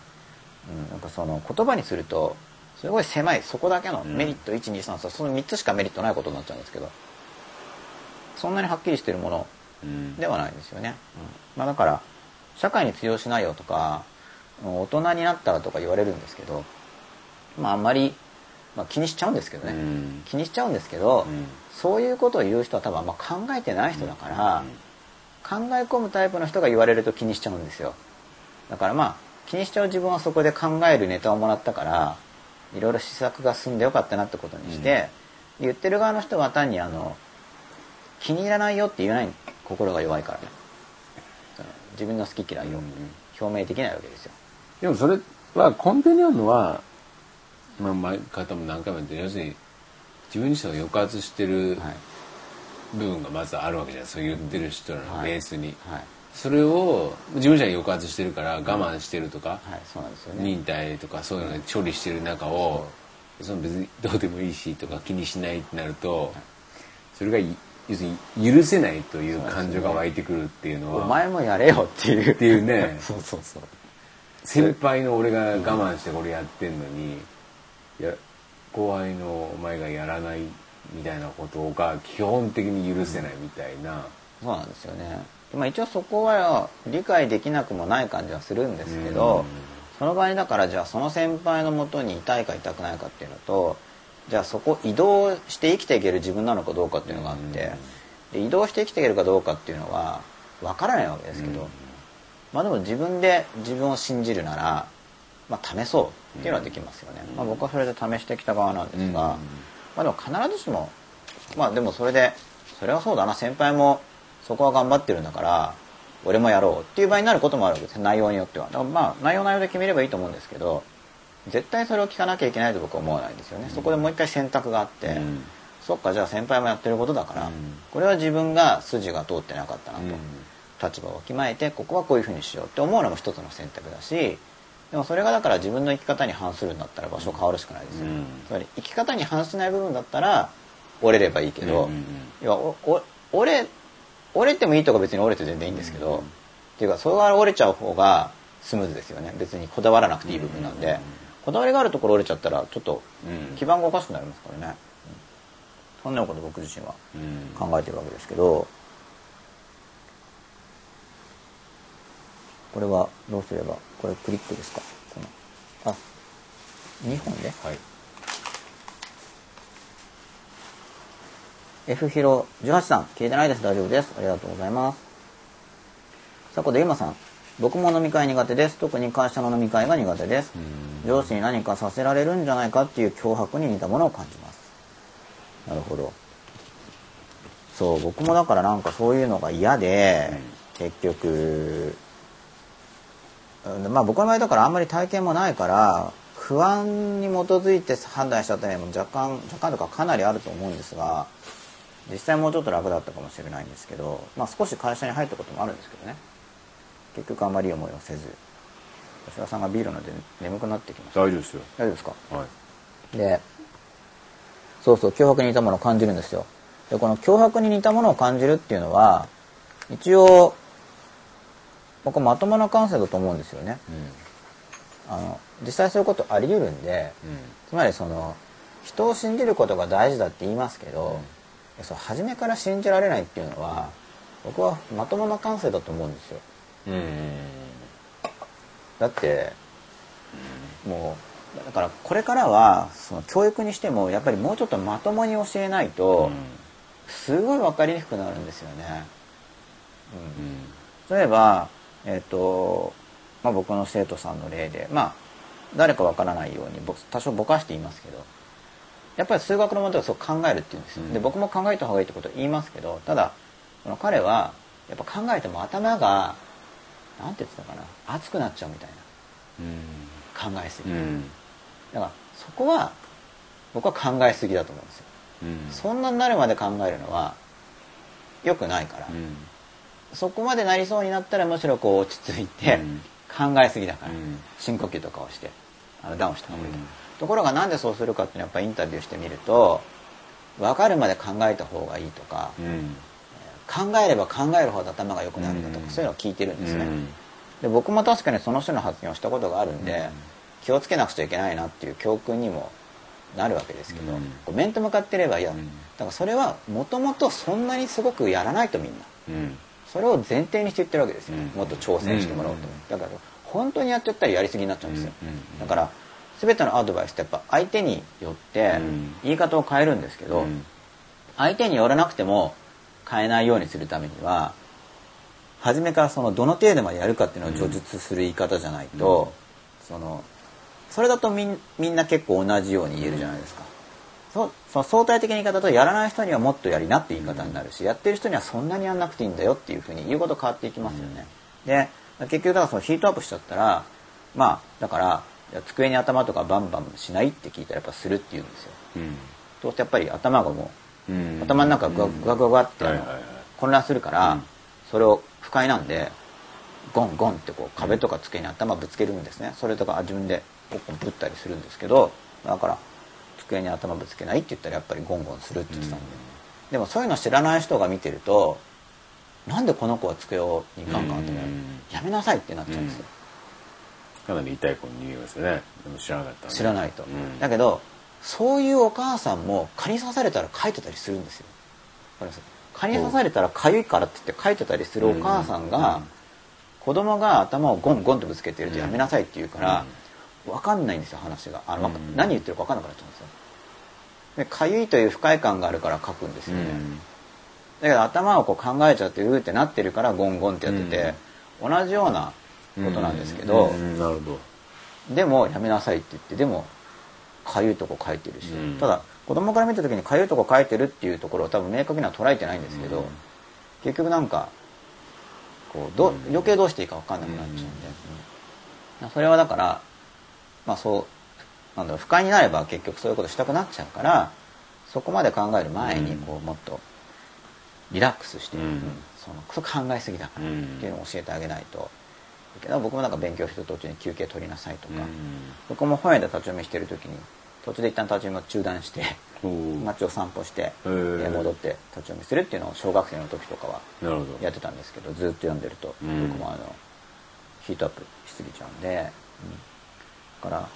うん。なんかその言葉にするとすごい狭いそこだけのうん。メリット123その3つしかメリットないことになっちゃうんですけどそんなにはっきりしてるものうん。ではないですよね、まあ、だから社会に通用しないよとかうん大人になったらとか言われるんですけどまああんまり、まあ、気にしちゃうんですけどね、うん。気にしちゃうんですけど、うん。そういうことを言う人は多分あんま考えてない人だから、考え込むタイプの人が言われると気にしちゃうんですよ。だからまあ気にしちゃう自分はそこで考えるネタをもらったからいろいろ施策が進んでよかったなってことにして、言ってる側の人は単にあの気に入らないよって言えない心が弱いから自分の好き嫌いを表明できないわけですよ。でもそれは根底にあるのは、まあ、前方も何回も言ってる要するに自分自身を抑圧してるはい。部分がまずあるわけじゃないそう言ってる人らのベースに、はい。それを事務所に抑圧してるから我慢してるとか、はいそうなんですよね。忍耐とかそういうので処理してる中をその別にどうでもいいしとか気にしないってなるとそれがい要するに許せないという感情が湧いてくるっていうのおは前もやれよっていう。っていうね。そうそうそう。先輩の俺が我慢してこれやってんのにいや後輩のお前がやらないみたいなことが基本的に許せないみたいな、そうなんですよね。まあ一応そこは理解できなくもない感じはするんですけど、うん。その場合だからじゃあその先輩のもとに痛いか痛くないかっていうのとじゃあそこ移動して生きていける自分なのかどうかっていうのがあって、で移動して生きていけるかどうかっていうのは分からないわけですけど、うん。まあでも自分で自分を信じるなら、まあ、試そうっていうのはできますよね、まあ、僕はそれで試してきた側なんですが、まあでも必ずしもまあでもそれでそれはそうだな先輩もそこは頑張ってるんだから俺もやろうっていう場合になることもあるわけです。内容によっては。だからまあ内容内容で決めればいいと思うんですけど絶対それを聞かなきゃいけないと僕は思わないんですよね、そこでもう一回選択があって、うん。そっかじゃあ先輩もやってることだから、うん。これは自分が筋が通ってなかったなと、うん。立場をわきまえてここはこういうふうにしようって思うのも一つの選択だしでもそれがだから自分の生き方に反するんだったら場所変わるしかないですよ、うん。つまり生き方に反しない部分だったら折れればいいけど、うんうんうん要はおお折れ折れてもいいとか別に折れて全然いいんですけど、っていうかそれが折れちゃう方がスムーズですよね。別にこだわらなくていい部分なんで、こだわりがあるところ折れちゃったらちょっとうん基盤がおかしくなりますからね、うんそんなこと僕自身はうん。考えてるわけですけどこれはどうすればこれクリックですか？この。あ2本で？はい。F ヒロ18さん消えてないです。大丈夫です。ありがとうございます。さあこでゆまさん僕も飲み会苦手です。特に会社の飲み会が苦手です。うん。上司に何かさせられるんじゃないかっていう脅迫に似たものを感じます。なるほど。そう僕もだからなんかそういうのが嫌で、結局うんまあ僕の場合だからあんまり体験もないから不安に基づいて判断しちゃった面も若干若干とかかなりあると思うんですが実際もうちょっと楽だったかもしれないんですけど、まあ、少し会社に入ったこともあるんですけどね。結局あまり思いをせず。吉田さんがビールので眠くなってきました。大丈夫ですよ。大丈夫ですか？はい。でそうそう脅迫に似たものを感じるんですよ。でこの脅迫に似たものを感じるっていうのは一応僕はまともな感性だと思うんですよね。あの実際そういうことあり得るんでつまりその人を信じることが大事だって言いますけど、そう初めから信じられないっていうのは僕はまともな感性だと思うんですよ。うん。うんだってもうだからこれからはその教育にしてもやっぱりもうちょっとまともに教えないとすごい分かりにくくなるんですよね。例えば、えっとまあ、僕の生徒さんの例でまあ誰か分からないようにぼ多少ぼかして言いますけどやっぱり数学の問題をそう考えるっていうんですよ、うん。で僕も考えた方がいいってことを言いますけどただその彼はやっぱ考えても頭がなんて言ってたかな熱くなっちゃうみたいな考えすぎ。て、うん。だからそこは僕は考えすぎだと思うんですよ。うん。そんなになるまで考えるのは良くないから、うんそこまでなりそうになったらむしろこう落ち着いてうん。考えすぎだから、うん。深呼吸とかをしてあのダウンした方がいいと、うんところがなんでそうするかっていうのはやっぱインタビューしてみると分かるまで考えた方がいいとか、うん。考えれば考えるほど頭が良くなるんだとか、うん。そういうのを聞いてるんですね、うん。で僕も確かにその人の発言をしたことがあるんで、うん。気をつけなくちゃいけないなっていう教訓にもなるわけですけど、うん。こう面と向かってればいや、うん。だからそれはもともとそんなにすごくやらないとみんな。うんそれを前提にして言ってるわけですよ、うん。もっと挑戦してもらおうと、うん。だから本当にやっちゃったらやりすぎになっちゃうんですよ、だから全てのアドバイスってやっぱ相手によってうん。言い方を変えるんですけど、うん。相手によらなくても変えないようにするためには初めからそのどの程度までやるかっていうのを叙述する言い方じゃないと、そのそれだとみんみんな結構同じように言えるじゃないですか。そその相対的な言い方だとやらない人にはもっとやりなって言い方になるし、やってる人にはそんなにやんなくていいんだよっていうふうに言うこと変わっていきますよね。で結局だからそのヒートアップしちゃったらまあだから机に頭とかバンバンしないって聞いたらやっぱするって言うんですよ。うん。そうするとやっぱり頭がもううん。頭の中がうんグワグワグワって混乱するから、うん。それを不快なんでゴンゴンってこう壁とか机に頭ぶつけるんですね。それとか自分でポッポンぶったりするんですけどだから机に頭ぶつけないって言ったらやっぱりゴンゴンするって言ってたんで、でもそういうの知らない人が見てるとなんでこの子は机をにガンガンとやるうん。やめなさいってなっちゃうんですよ、かなり痛い子に見えますよね。でも知らなかった知らないと、うん。だけどそういうお母さんも蚊に刺されたら書いてたりするんですよ。蚊に刺されたら痒いからって言って書いてたりするお母さんが、うん。子供が頭をゴンゴンとぶつけてるとやめなさいって言うから、分かんないんですよ話が。あの、何言ってるか分かんなくなっちゃうんですよで痒いという不快感があるから書くんですよね、だけど頭をこう考えちゃってうーってなってるからゴンゴンってやってて、同じようなことなんですけど、うんうんなるほど。でもやめなさいって言ってでもかゆいとこ書いてるし、うん。ただ子供から見た時にかゆいとこ書いてるっていうところを多分明確には捉えてないんですけど、うん。結局なんかこうどうん。余計どうしていいか分かんなくなっちゃうんで、うん。それはだからまあそうなんだろう不快になれば結局そういうことしたくなっちゃうからそこまで考える前にうん。こうもっとリラックスして、うん。うんそのそれ考えすぎだからっていうのを教えてあげないと。けど僕もなんか勉強してる途中に休憩取りなさいとか、僕も本屋で立ち読みしてる時に途中で一旦立ち読みを中断してう。ん街を散歩して、戻って立ち読みするっていうのを小学生の時とかはやってたんですけどずっと読んでると、うん。僕もあのヒートアップしすぎちゃうんで、うん。だから、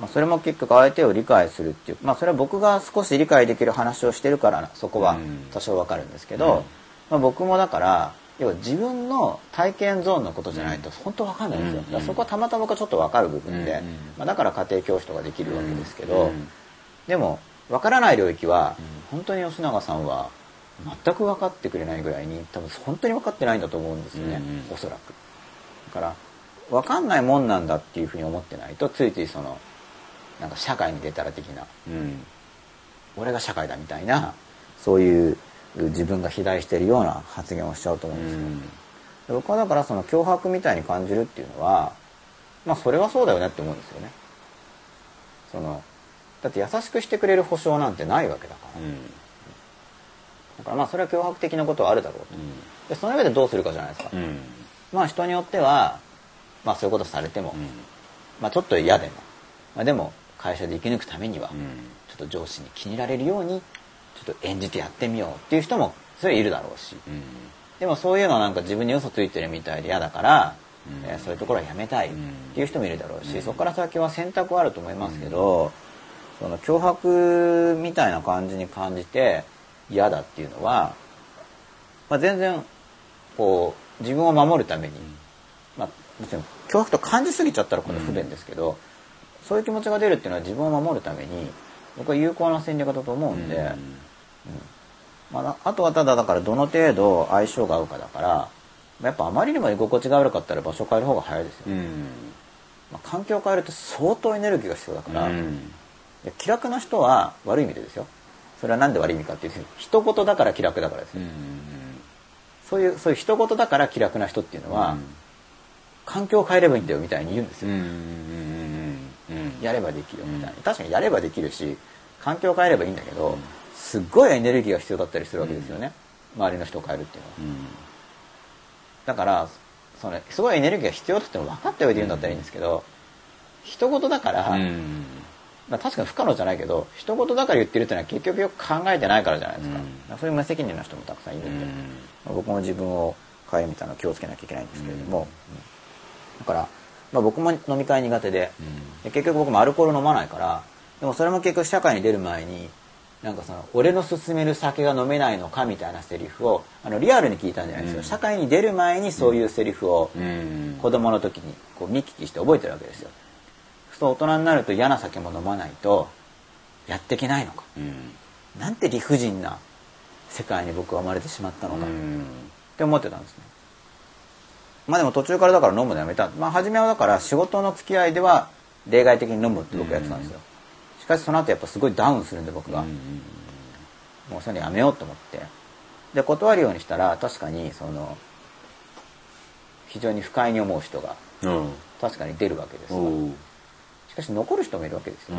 まあ、それも結局相手を理解するっていうまあそれは僕が少し理解できる話をしてるからそこはうん。多少わかるんですけど、うん。まあ、僕もだから要は自分の体験ゾーンのことじゃないと本当わかんないんですよ、うんだからそこはたまたま僕はちょっとわかる部分で、うんまあ、だから家庭教師とかできるわけですけど、うん。でも分からない領域は、うん。本当に吉永さんは全く分かってくれないぐらいに多分本当に分かってないんだと思うんですよね、うんおそらく。だから分かんないもんなんだっていうふうに思ってないとついついそのなんか社会に出たら的な。うん。俺が社会だみたいなそういう自分が肥大してるような発言をしちゃうと思うんですよ、で僕はだからその脅迫みたいに感じるっていうのはまあそれはそうだよねって思うんですよね。そのだって優しくしてくれる保証なんてないわけだから、うん。だからまあそれは脅迫的なことはあるだろうと。でその上でどうするかじゃないですか、うん。まあ人によってはまあそういうことされても、うん。まあちょっと嫌でも、まあ、でも会社で生き抜くためには、うん。ちょっと上司に気に入られるようにちょっと演じてやってみようっていう人もそれはいるだろうし、うん。でもそういうのはなんか自分に嘘ついてるみたいで嫌だから、うん。えーそういうところはやめたいっうんていう人もいるだろうし、うん。そこから先は選択はあると思いますけど、その脅迫みたいな感じに感じて嫌だっていうのは、まあ、全然こう自分を守るために、まあ、もちろん脅迫と感じすぎちゃったらこれ不便ですけど、そういう気持ちが出るっていうのは自分を守るために僕は有効な戦略だと思うんで。まあ、あとはただだからどの程度相性が合うかだからやっぱあまりにも居心地が悪かったら場所変える方が早いですよ、うん。まあ、環境を変えると相当エネルギーが必要だから、うん。で気楽な人は悪い意味でですよ。それは何で悪い意味かっていうと一言だから気楽だからですよ、うんそういうそういう一言だから気楽な人っていうのは、うん。環境を変えればいいんだよみたいに言うんですよ、うんうんうんやればできるみたいな、うん。確かにやればできるし環境を変えればいいんだけど、うん。すっごいエネルギーが必要だったりするわけですよね、周りの人を変えるっていうのは。うん。だからそのすごいエネルギーが必要だっての分かった上で言うんだったらいいんですけど、一言だから、うん。まあ、確かに不可能じゃないけど一言だから言ってるっていうのは結局よく考えてないからじゃないですか,、うん。そういう無責任な人もたくさんいるんで、うん。まあ僕も自分を変えるみたいなの気をつけなきゃいけないんですけれども、うん。だから、まあ、僕も飲み会苦手でで結局僕もアルコール飲まないからでもそれも結局社会に出る前になんかその俺の勧める酒が飲めないのかみたいなセリフをあのリアルに聞いたんじゃないですよ、うん。社会に出る前にそういうセリフをうん。子供の時にこう見聞きして覚えてるわけですよ。そう大人になると嫌な酒も飲まないとやっていけないのか。うん。なんて理不尽な世界に僕は生まれてしまったのか。っうん。て思ってたんですねまあでも途中からだから飲むのやめた。まあ初めはだから仕事の付き合いでは例外的に飲むって僕やってたんですよ。しかしその後やっぱすごいダウンするんで僕が、もうそれやめようと思って。で断るようにしたら確かにその非常に不快に思う人がうん。確かに出るわけですしかし残る人もいるわけですよ、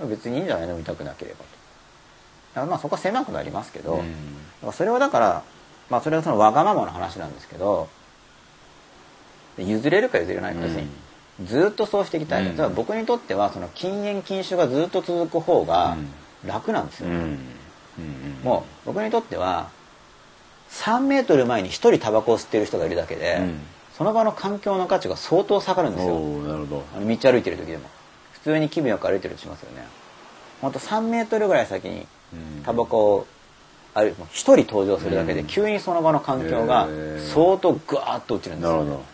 うん。別にいいんじゃない飲みたくなければと。まあそこは狭くなりますけど、うん。それはだから、まあそれはそのわがままの話なんですけど、譲れるか譲れないか別に、ずっとそうしていきたい。うん。だから僕にとってはその禁煙禁酒がずっと続く方が楽なんですよ。うん。うん。もう僕にとっては3メートル前に1人タバコを吸ってる人がいるだけで、うん。その場の環境の価値が相当下がるんですよ。なるほど。あの道歩いてる時でも。普通に気分よく歩いてるとしますよね。ほんと3メートルぐらい先にうん。タバコをある一人登場するだけでうん。急にその場の環境が相当グワーッと落ちるんですよ。なるほど。え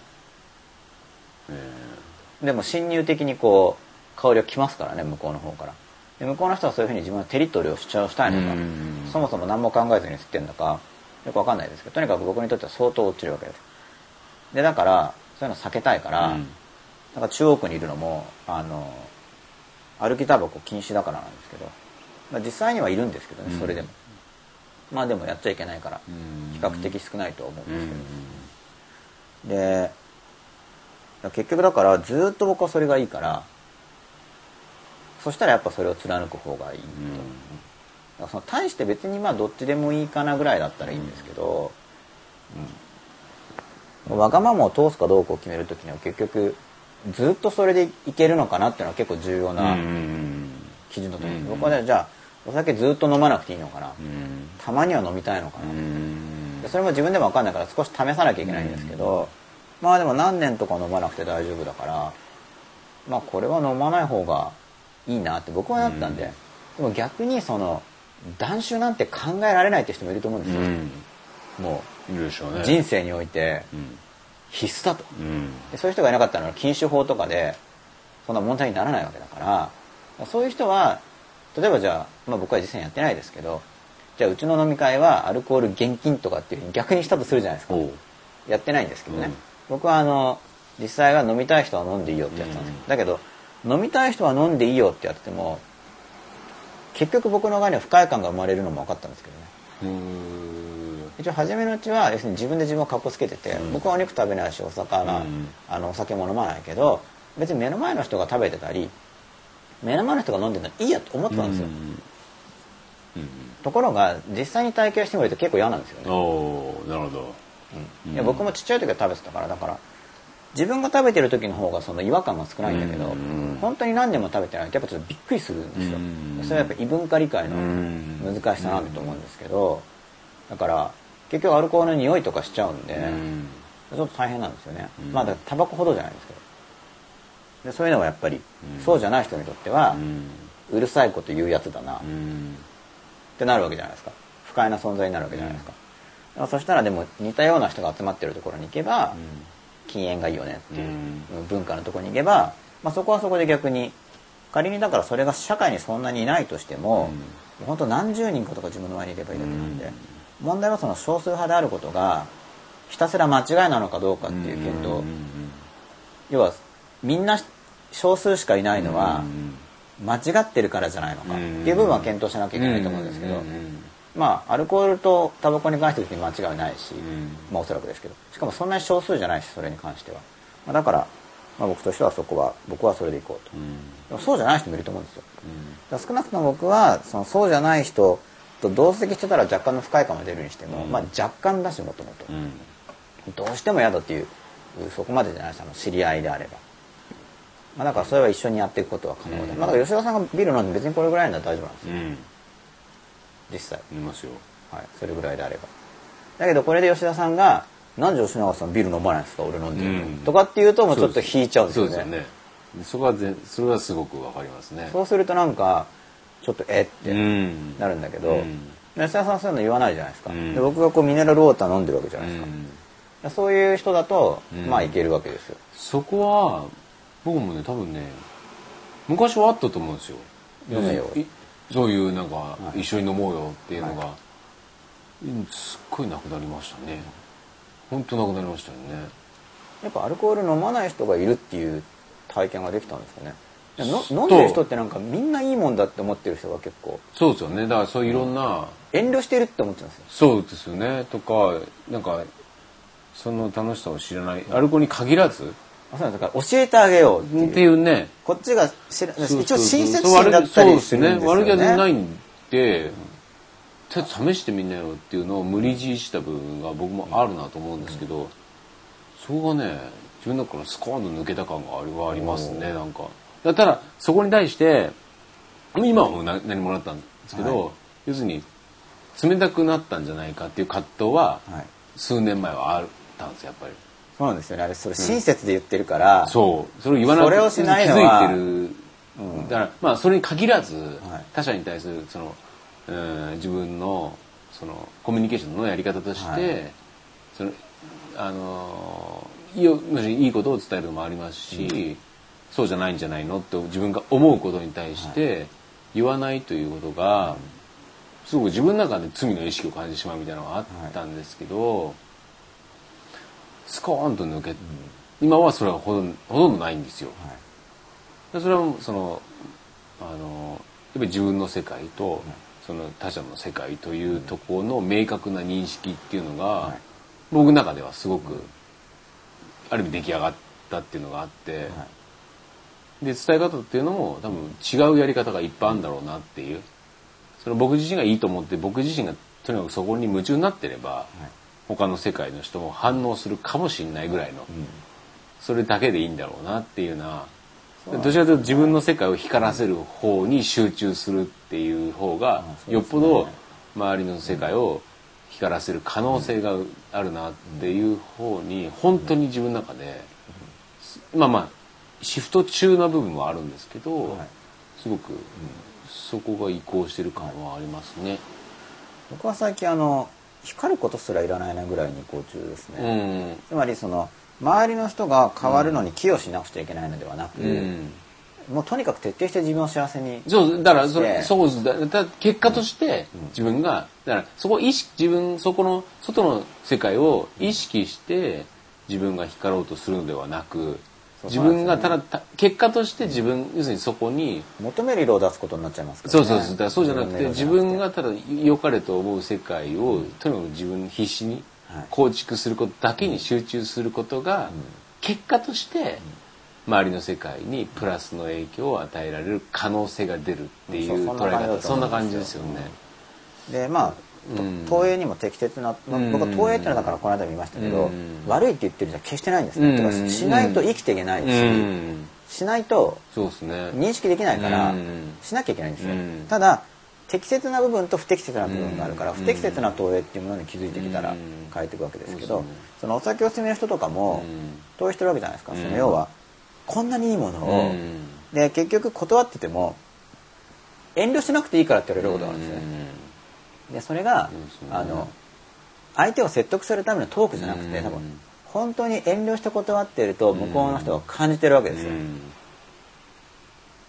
でも侵入的にこう香りが来ますからね向こうの方から。で向こうの人はそういうふうに自分のテリトリーを主張したいのか。うんそもそも何も考えずに吸ってんのかよくわかんないですけどとにかく僕にとっては相当落ちるわけです。でだからそういうの避けたいから、うん。なんか中央区にいるのもあの歩きタバコ禁止だからなんですけど、まあ、実際にはいるんですけどね、うん。それでも。まあでもやっちゃいけないからうん。比較的少ないとは思うんうんですけど、でだから結局だからずっと僕はそれがいいからそしたらやっぱそれを貫く方がいいと、だからその大して別にまあどっちでもいいかなぐらいだったらいいんですけど、うん。わがままを通すかどうかを決めるときには結局ずっとそれでいけるのかなっていうのは結構重要なうん基準だと思う。んです、うん。僕はねじゃあお酒ずっと飲まなくていいのかな、うん。たまには飲みたいのかな、それも自分でも分かんないから少し試さなきゃいけないんですけど、まあでも何年とか飲まなくて大丈夫だからまあこれは飲まない方がいいなって僕はなったんで、でも逆にその断酒なんて考えられないって人もいると思うんですよ、うん。もうねう人生においてうん。必須だと。うん。でそういう人がいなかったら禁酒法とかでそんな問題にならないわけだからそういう人は例えばじゃあ、まあ、僕は実際にやってないですけどじゃあうちの飲み会はアルコール厳禁とかっていうふうに逆にしたとするじゃないですか。やってないんですけどね、うん僕はあの実際は飲みたい人は飲んでいいよってやってたんですよ、うん。だけど飲みたい人は飲んでいいよってやってても結局僕の側には不快感が生まれるのも分かったんですけどね。うん。一応初めのうちは要するに自分で自分をかっこつけてて、うん。僕はお肉食べないしお魚、うん。あのお酒も飲まないけど別に目の前の人が食べてたり目の前の人が飲んでるのはいいやと思ってたんですよ、ところが実際に体験してみると結構嫌なんですよね、なるほどいや僕もちっちゃい時は食べてたからだから自分が食べてる時の方がその違和感が少ないんだけど、うん本当に何年も食べてないとやっぱちょっとびっくりするんですよ、うんそれはやっぱ異文化理解のうん難しさなんだと思うんですけどだから結局アルコールの匂いとかしちゃうんで、うん。ちょっと大変なんですよね、うん。まあだタバコほどじゃないんですけど。でそういうのはやっぱり、うん。そうじゃない人にとってはう、ん。うるさいこと言うやつだな、っうん。てなるわけじゃないですか。不快な存在になるわけじゃないですか,、そしたらでも似たような人が集まってるところに行けば、禁煙がいいよねっていう文化のところに行けば、まあ、そこはそこで逆に仮にだからそれが社会にそんなにいないとしても、本当何十人かとか自分の前にいればいいだけなんで、問題はその少数派であることがひたすら間違いなのかどうかっていう検討、要はみんな少数しかいないのは間違ってるからじゃないのかっていう部分は検討しなきゃいけないと思うんですけど、まあアルコールとタバコに関しては間違いはないし、まあおそらくですけど。しかもそんなに少数じゃないしそれに関しては、まあ、だから、まあ、僕としてはそこは僕はそれでいこうと、でもそうじゃない人もいると思うんですよ。だから少なくとも僕はそのそうじゃない人と同席してたら若干の不快感が出るにしても、うん。まあ若干だしもともと。どうしても嫌だっていうそこまでじゃないです。あの知り合いであれば、まあ、だからそれは一緒にやっていくことは可能で、うん。まあ、だから吉田さんがビール飲んで別にこれぐらいなら大丈夫なんですよ。うん実際いますよ。はい、それぐらいであれば。だけどこれで吉田さんが「なんで吉永さんビール飲まないんですか？俺飲んでるうん。とかっていうともうちょっと引いちゃうんですよね。そうですよね。そこはぜそれはすごくわかりますね。そうするとなんかちょっとえってん。なるんだけど、うん。吉田さんはそういうの言わないじゃないですか、うん。で僕がこうミネラルウォーター飲んでるわけじゃうないですか、ん。そういう人だと、うん。まあいけるわけですよ。そこは僕もね多分ね昔はあったと思うんですよ。よ。いそういうなんかはい。一緒に飲もうよっていうのが、うんすっごいなくなりましたね。本当なくなりましたよね。やっぱアルコール飲まない人がいるっていう体験ができたんですかね。飲んでる人ってなんかみんないいもんだって思ってる人が結構。そうですよね。だからそういういろんな、遠慮してるって思ってますよ。そうですよね。とかなんかその楽しさを知らない。アルコールに限らずあそうだか。ら教えてあげようっていう。ね。こっちが知ら一応親切心だったりするんですよね。そうですね悪気はないんでとりあえず試してみんなよっていうのを無理強いした部分が僕もあるなと思うんですけど、そこがね自分の中からスコーンと抜けた感がありはありますねなんか。だただそこに対して今はもう何何もらったんですけど、はい。要するに冷たくなったんじゃないかっていう葛藤ははい。数年前はあったんですよやっぱりそうなんですよね。あれそれ親切で言ってるから、そう。それを言わなそれをしないのは気づいてる、だからまあそれに限らず、はい。他者に対するその、うん、自分のそのコミュニケーションのやり方として、はい。そのあのいいことを伝えるのもありますし、そうじゃないんじゃないのって自分が思うことに対して言わないということが、すごく自分の中で罪の意識を感じてしまうみたいなのがあったんですけど、スコーンと抜け、今はそれはほとんどほとんどないんですよ。はい。でそれはそのあのやっぱり自分の世界と、その他者の世界というところの明確な認識っていうのが、はい。僕の中ではすごく、ある意味出来上がったっていうのがあって、はい。で伝え方っていうのも多分違うやり方がいっぱいあるんだろうなっていう。その僕自身がいいと思って僕自身がとにかくそこに夢中になってれば、他の世界の人も反応するかもしれないぐらいの、それだけでいいんだろうなっていうなどちらかというと自分の世界を光らせる方に集中するっていう方がよっぽど周りの世界を光らせる可能性があるなっていう方に本当に自分の中でまあまあシフト中な部分もあるんですけどはい。すごくそこが移行してる感はありますね。僕は最近あの光ることすらいらないなぐらいに移行中ですうね、ん。つまりその周りの人が変わるのに寄与しなくちゃいけないのではなく、うん。もうとにかく徹底して自分を幸せにそうだからそれそうです。だだ結果として自分がだからそこ意識自分そこの外の世界を意識して自分が光ろうとするのではなく自分がただた結果として自分要するにそこに求める色を出すことになっちゃいますから、ね、そうそうそう。だからそうじゃなくて自分がただ良かれと思う世界をとにかく自分必死にはい。構築することだけに集中することが結果として周りの世界にプラスの影響を与えられる可能性が出るっていうそう捉え方。そそんなんな感じですよね。でまあ、投影にも適切な、まあうん。僕は投影っていうのはだからこの間も言いましたけど、うん。悪いって言ってるじゃ決してないんですね、うん。しないと生きていけないし、うん。しないと。認識できないから、うん。しなきゃいけないんですよ、うん。ただ適切な部分と不適切な部分があるから、うん。不適切な投影っていうものに気づいてきたらうん。変えていくわけですけど、そのお酒を勧める人とかもうん。投影してるわけじゃないですか、うん。その要はこんなにいいものを、うん。で結局断ってても遠慮しなくていいからって言われることがあるんですね、でそれが、ねあの相手を説得するためのトークじゃなくて、うん。多分本当に遠慮して断っていると向こうの人が感じてるわけですよ、うん。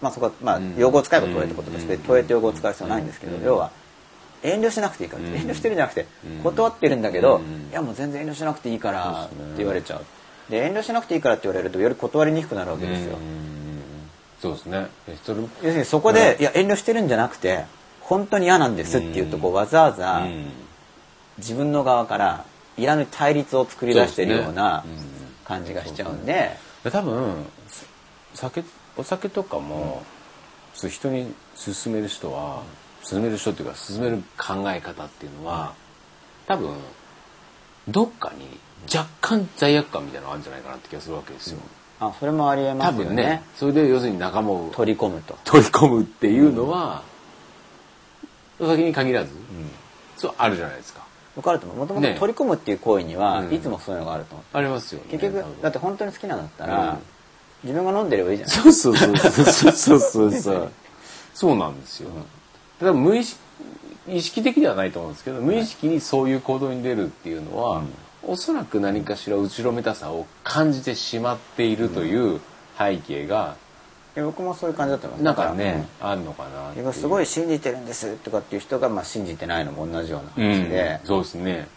まあそこは、まあうん、用語を使えば問えってこととして、問えって用語を使う必要はないんですけど、うん。要は遠慮しなくていいから遠慮してるんじゃなくてうん断ってるんだけど、うん。いやもう全然遠慮しなくていいからって言われちゃう。で遠慮しなくていいからって言われるとより断りにくくなるわけですよ、うん。そうですね。要するにそこで、いや遠慮してるんじゃなくて本当に嫌なんですって言うとこうわざわざうん。自分の側からいらぬ対立を作り出してるような感じがしちゃうんで、で多分酒お酒とかも、人に勧める人は勧める人っていうか勧める考え方っていうのは多分どっかに若干罪悪感みたいなのがあるんじゃないかなって気がするわけですよ。あそれもありえま多すよね。分ね。それで要するに仲間を取り込むと、取り込むっていうのは、お酒に限らず、そうあるじゃないですか。僕あると思うもともとね取り込むっていう行為には、うんいつもそういうのがあると思うありますよね。結局だって本当に好きなんだったら、うん自分が飲んでればいいじゃないそうそうそうそうそうそうそう。そうなんですよ。だから無意識、意識的ではないと思うんですけど、無意識にそういう行動に出るっていうのは、おそらく何かしら後ろめたさを感じてしまっているという背景が、で僕もそういう感じだと思いますなんかね、あるのかなっていう。僕すごい信じてるんですとかっていう人が、まあ、信じてないのも同じようなうん。話で、そうですね。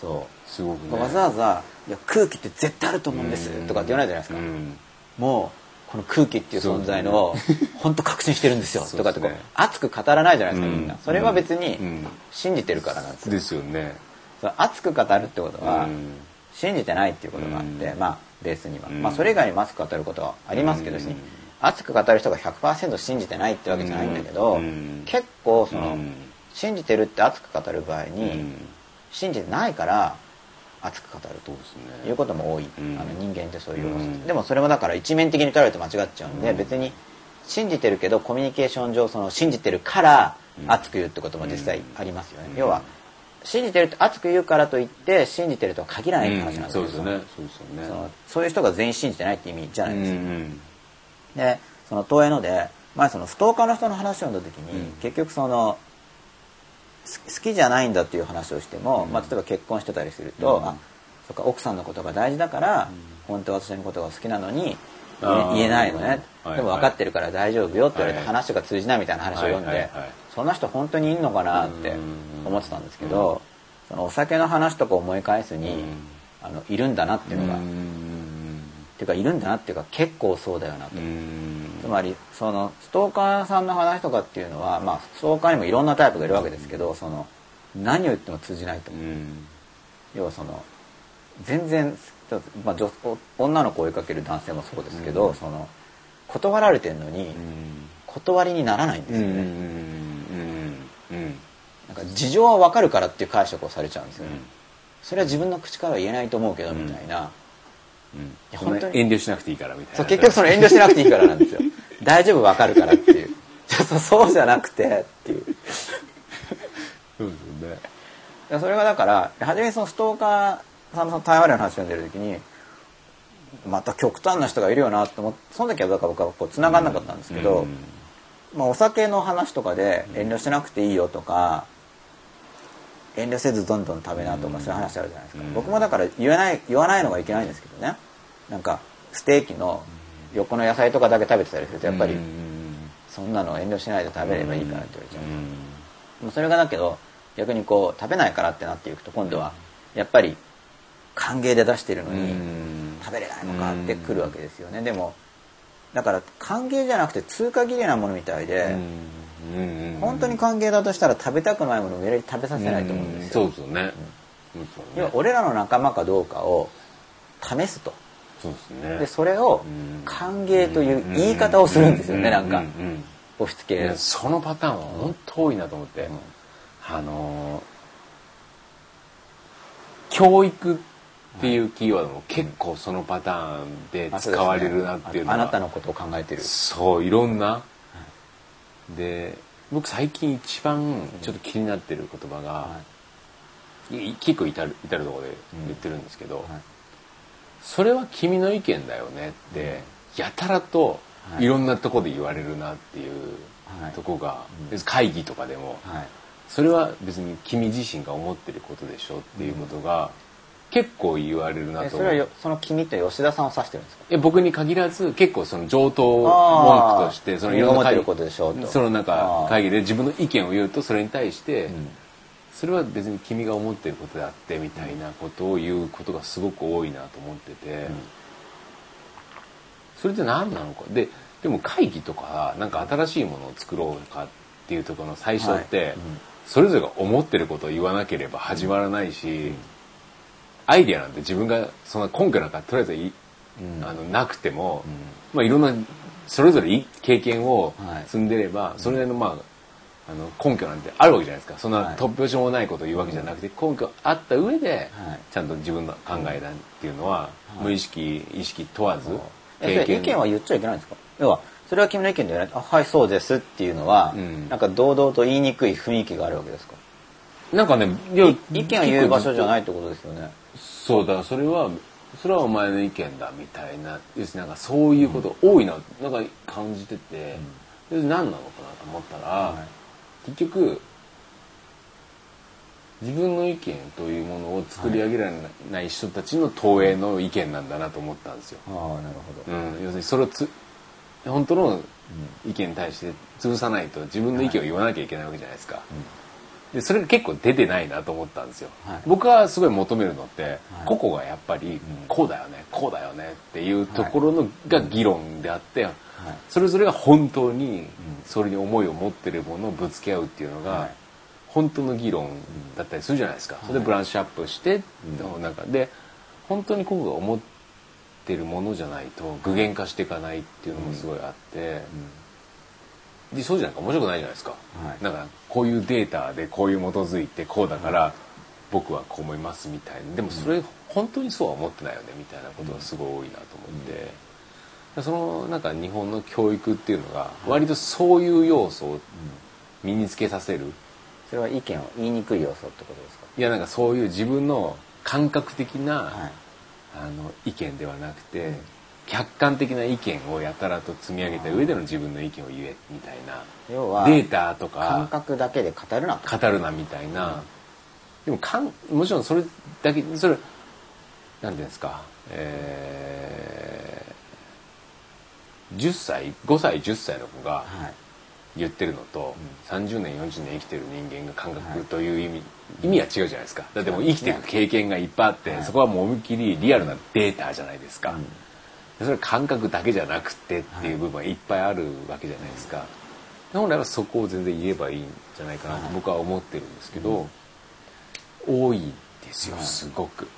そう。すごくね。わざわざいや空気って絶対あると思うんですとかって言わないじゃないですか、うん。もうこの空気っていう存在の本当確信してるんですよとかってこう熱く語らないじゃないですかうんみん。なそれは別にうん。信じてるからなんですよ。ですよね。熱く語るってことはうん。信じてないっていうことがあってうん。まあベースには。うん。まあそれ以外にも熱く語ることはありますけどうん熱く語る人が100%信じてないってわけじゃないんだけどうん。結構そのうん。信じてるって熱く語る場合に、うん。信じてないから熱く語るということも多い、うん。あの人間ってそういう要素、うん。でもそれもだから一面的に捉えると間違っちゃうんで、うん。別に信じてるけどコミュニケーション上その信じてるからうん。熱く言うってことも実際ありますよね、うん。要は信じてるって熱く言うからといって信じてるとは限らないって話なんですよ、そうですよね。そうですよね。そういう人が全員信じてないって意味じゃないんですよ、うんでその東映ので前そのストーカーの人の話を読んだ時に、うん。結局そのす好きじゃないんだっていう話をしても、うん。まあ、例えば結婚してたりすると、うん。あそっか奥さんのことが大事だから、うん本当は私のことが好きなのに言え言えないのね、はいでも分かってるから大丈夫よって言われてはい。話が通じないみたいな話を読んで、そんな人本当にいるのかなってうん。思ってたんですけど、そのお酒の話とか思い返すに、うん。あのいるんだなっていうのが、うていうかいるんだなっていうか結構そうだよなと。うん。つまりそのストーカーさんの話とかっていうのは、まあ、ストーカーにもいろんなタイプがいるわけですけどその何を言っても通じないと。要はその全然、まあ、女お女の子を追いかける男性もそうですけど、うん。その断られてるのに断りにならないんですよね、なんか事情は分かるからっていう解釈をされちゃうんですよね、うん。それは自分の口からは言えないと思うけどみたいな、うん。本当に。遠慮しなくていいからみたいな。そう結局その遠慮しなくていいからなんですよ。大丈夫分かるからっていう。そうじゃなくてっていう。そうですよね。いやそれがだから初めにそのストーカーさんのその台湾の話を読んでる時にまた極端な人がいるよなって思ってその時はだから僕はこう繋がんなかったんですけど、うん。まあ、お酒の話とかで遠慮しなくていいよとか遠慮せずどんどん食べなとかそういう話あるじゃないですか、うん。僕もだから言わない言わないのがいけないんですけどね。なんかステーキの横の野菜とかだけ食べてたりするとやっぱりうんそんなの遠慮しないで食べればいいからって言われちゃう、うん。それがだけど逆にこう食べないからってなっていくと今度はやっぱり歓迎で出してるのに食べれないのかってくるわけですよね。でもだから歓迎じゃなくて通過儀礼なものみたいでうん本当に歓迎だとしたら食べたくないものを食べさせないと思うんですよ。そうですよねそうですよね。要は俺らの仲間かどうかを試すと。そうですね。でそれをうん。歓迎という言い方をするんですよねなんかううん。押し付けそのパターンは本当多いなと思って、うんあのー教育っていうキーワードも結構そのパターンで使われるなっていうのあはなたのことを考えてる。そういろんなで僕最近一番ちょっと気になってる言葉が、い結構至る至るところで言ってるんですけど、はい。それは君の意見だよねって、やたらとはい。いろんなとこで言われるなっていうはい。とこが、うん。別に会議とかでも、はい。それは別に君自身が思ってることでしょっていうことが結構言われるなえとそれはよその君って吉田さんを指してるんですか？え僕に限らず結構その上等文句としてその君が思ってる会ことでしょうと。そのなんか会議で自分の意見を言うとそれに対して、うん。それは別に君が思ってることであってみたいなことを言うことがすごく多いなと思ってて、それって何なのか？ででも会議とかなんか新しいものを作ろうかっていうところの最初って、それぞれが思ってることを言わなければ始まらないし、アイディアなんて自分がそんな根拠なんかとりあえずい、うん。あのなくても、まあいろんなそれぞれいい経験をはい。積んでれば、それなりのまああの根拠なんてあるわけじゃないですか。そんはない。突拍子もないことを言うわけじゃなくて、根拠あった上で、はい。ちゃんと自分の考えだっていうのは、い。無意識意識問わず、えそれ意見は言っちゃいけないんですか？要はそれは君の意見で言わないあはいそうですっていうのは、うん。なんか堂々と言いにくい雰囲気があるわけですか？なんかね意見を言う場所じゃないいってことですよねそうだそれはそれはお前の意見だみたいな要す。るになんかそういうこと多いな、なんか感じてて、で何なのかなと思ったら、はい。結局自分の意見というものを作り上げられない人たちの投影の意見なんだなと思ったんですよ。ああなるほど、うん、要するにそれをつ本当の意見に対して潰さないと自分の意見を言わなきゃいけないわけじゃないですか。でそれが結構出てないなと思ったんですよ。はい。僕はすごい求めるのって、はい。個々がやっぱりこうだよねこうだよねっていうところの、が議論であって、はい。それぞれが本当にそれに思いを持ってるものをぶつけ合うっていうのが、はい。本当の議論だったりするじゃないですか、それでブラッシュアップして、なん。かで本当に個々が思ってるものじゃないと具現化していかないっていうのもすごいあって、うじゃなく面白くないじゃないですか、はい。なんかこういうデータでこういう基づいてこうだから僕はこう思いますみたいな。でもそれ本当にそうは思ってないよねみたいなことがすごい多いなと思って、そのなんか日本の教育っていうのが割とそういう要素を身につけさせる。それは意見を言いにくい要素ってことですか？いやなんかそういう自分の感覚的な、はい。あの意見ではなくて、客観的な意見をやたらと積み上げた上での自分の意見を言えみたいな。要はデータと感か覚だけで語るな。と語るなみたいな、でもかんもちろんそれだけそれなんていうんですかえー、10歳5歳10歳の子がはい。言ってるのと、30年40年生きてる人間が感覚という意味、意味は違うじゃないですか。だってもう生きていく経験がいっぱいあって、はい。そこはもう思いっきりリアルなデータじゃないですか、うそれ感覚だけじゃなくてっていう部分はいっぱいあるわけじゃないですか、本来はそこを全然言えばいいんじゃないかなと僕は思ってるんですけど、多いですよはい。すごく、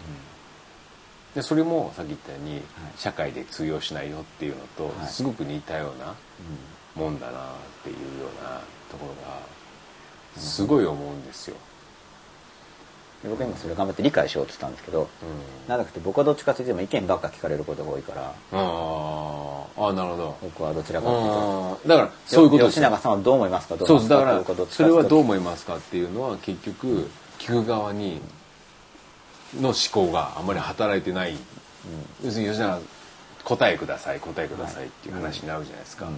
でそれもさっき言ったように、はい。社会で通用しないよっていうのと、はい。すごく似たようなもんだなっていうようなところがすごい思うんですよ。で僕は今それ頑張って理解しようとしたんですけどうん。なんだかって僕はどっちかというと意見ばっか聞かれることが多いから。あー。あなるほど。僕はどちらかというと。だからそういうこと吉永さんはどう思いますか？どうそう思いますか？ということをそれはどうう思いますかっていうのは結局聞く側にの思考があまり働いてない、要するに吉永答えください答えくださいっていう話になるじゃないですか、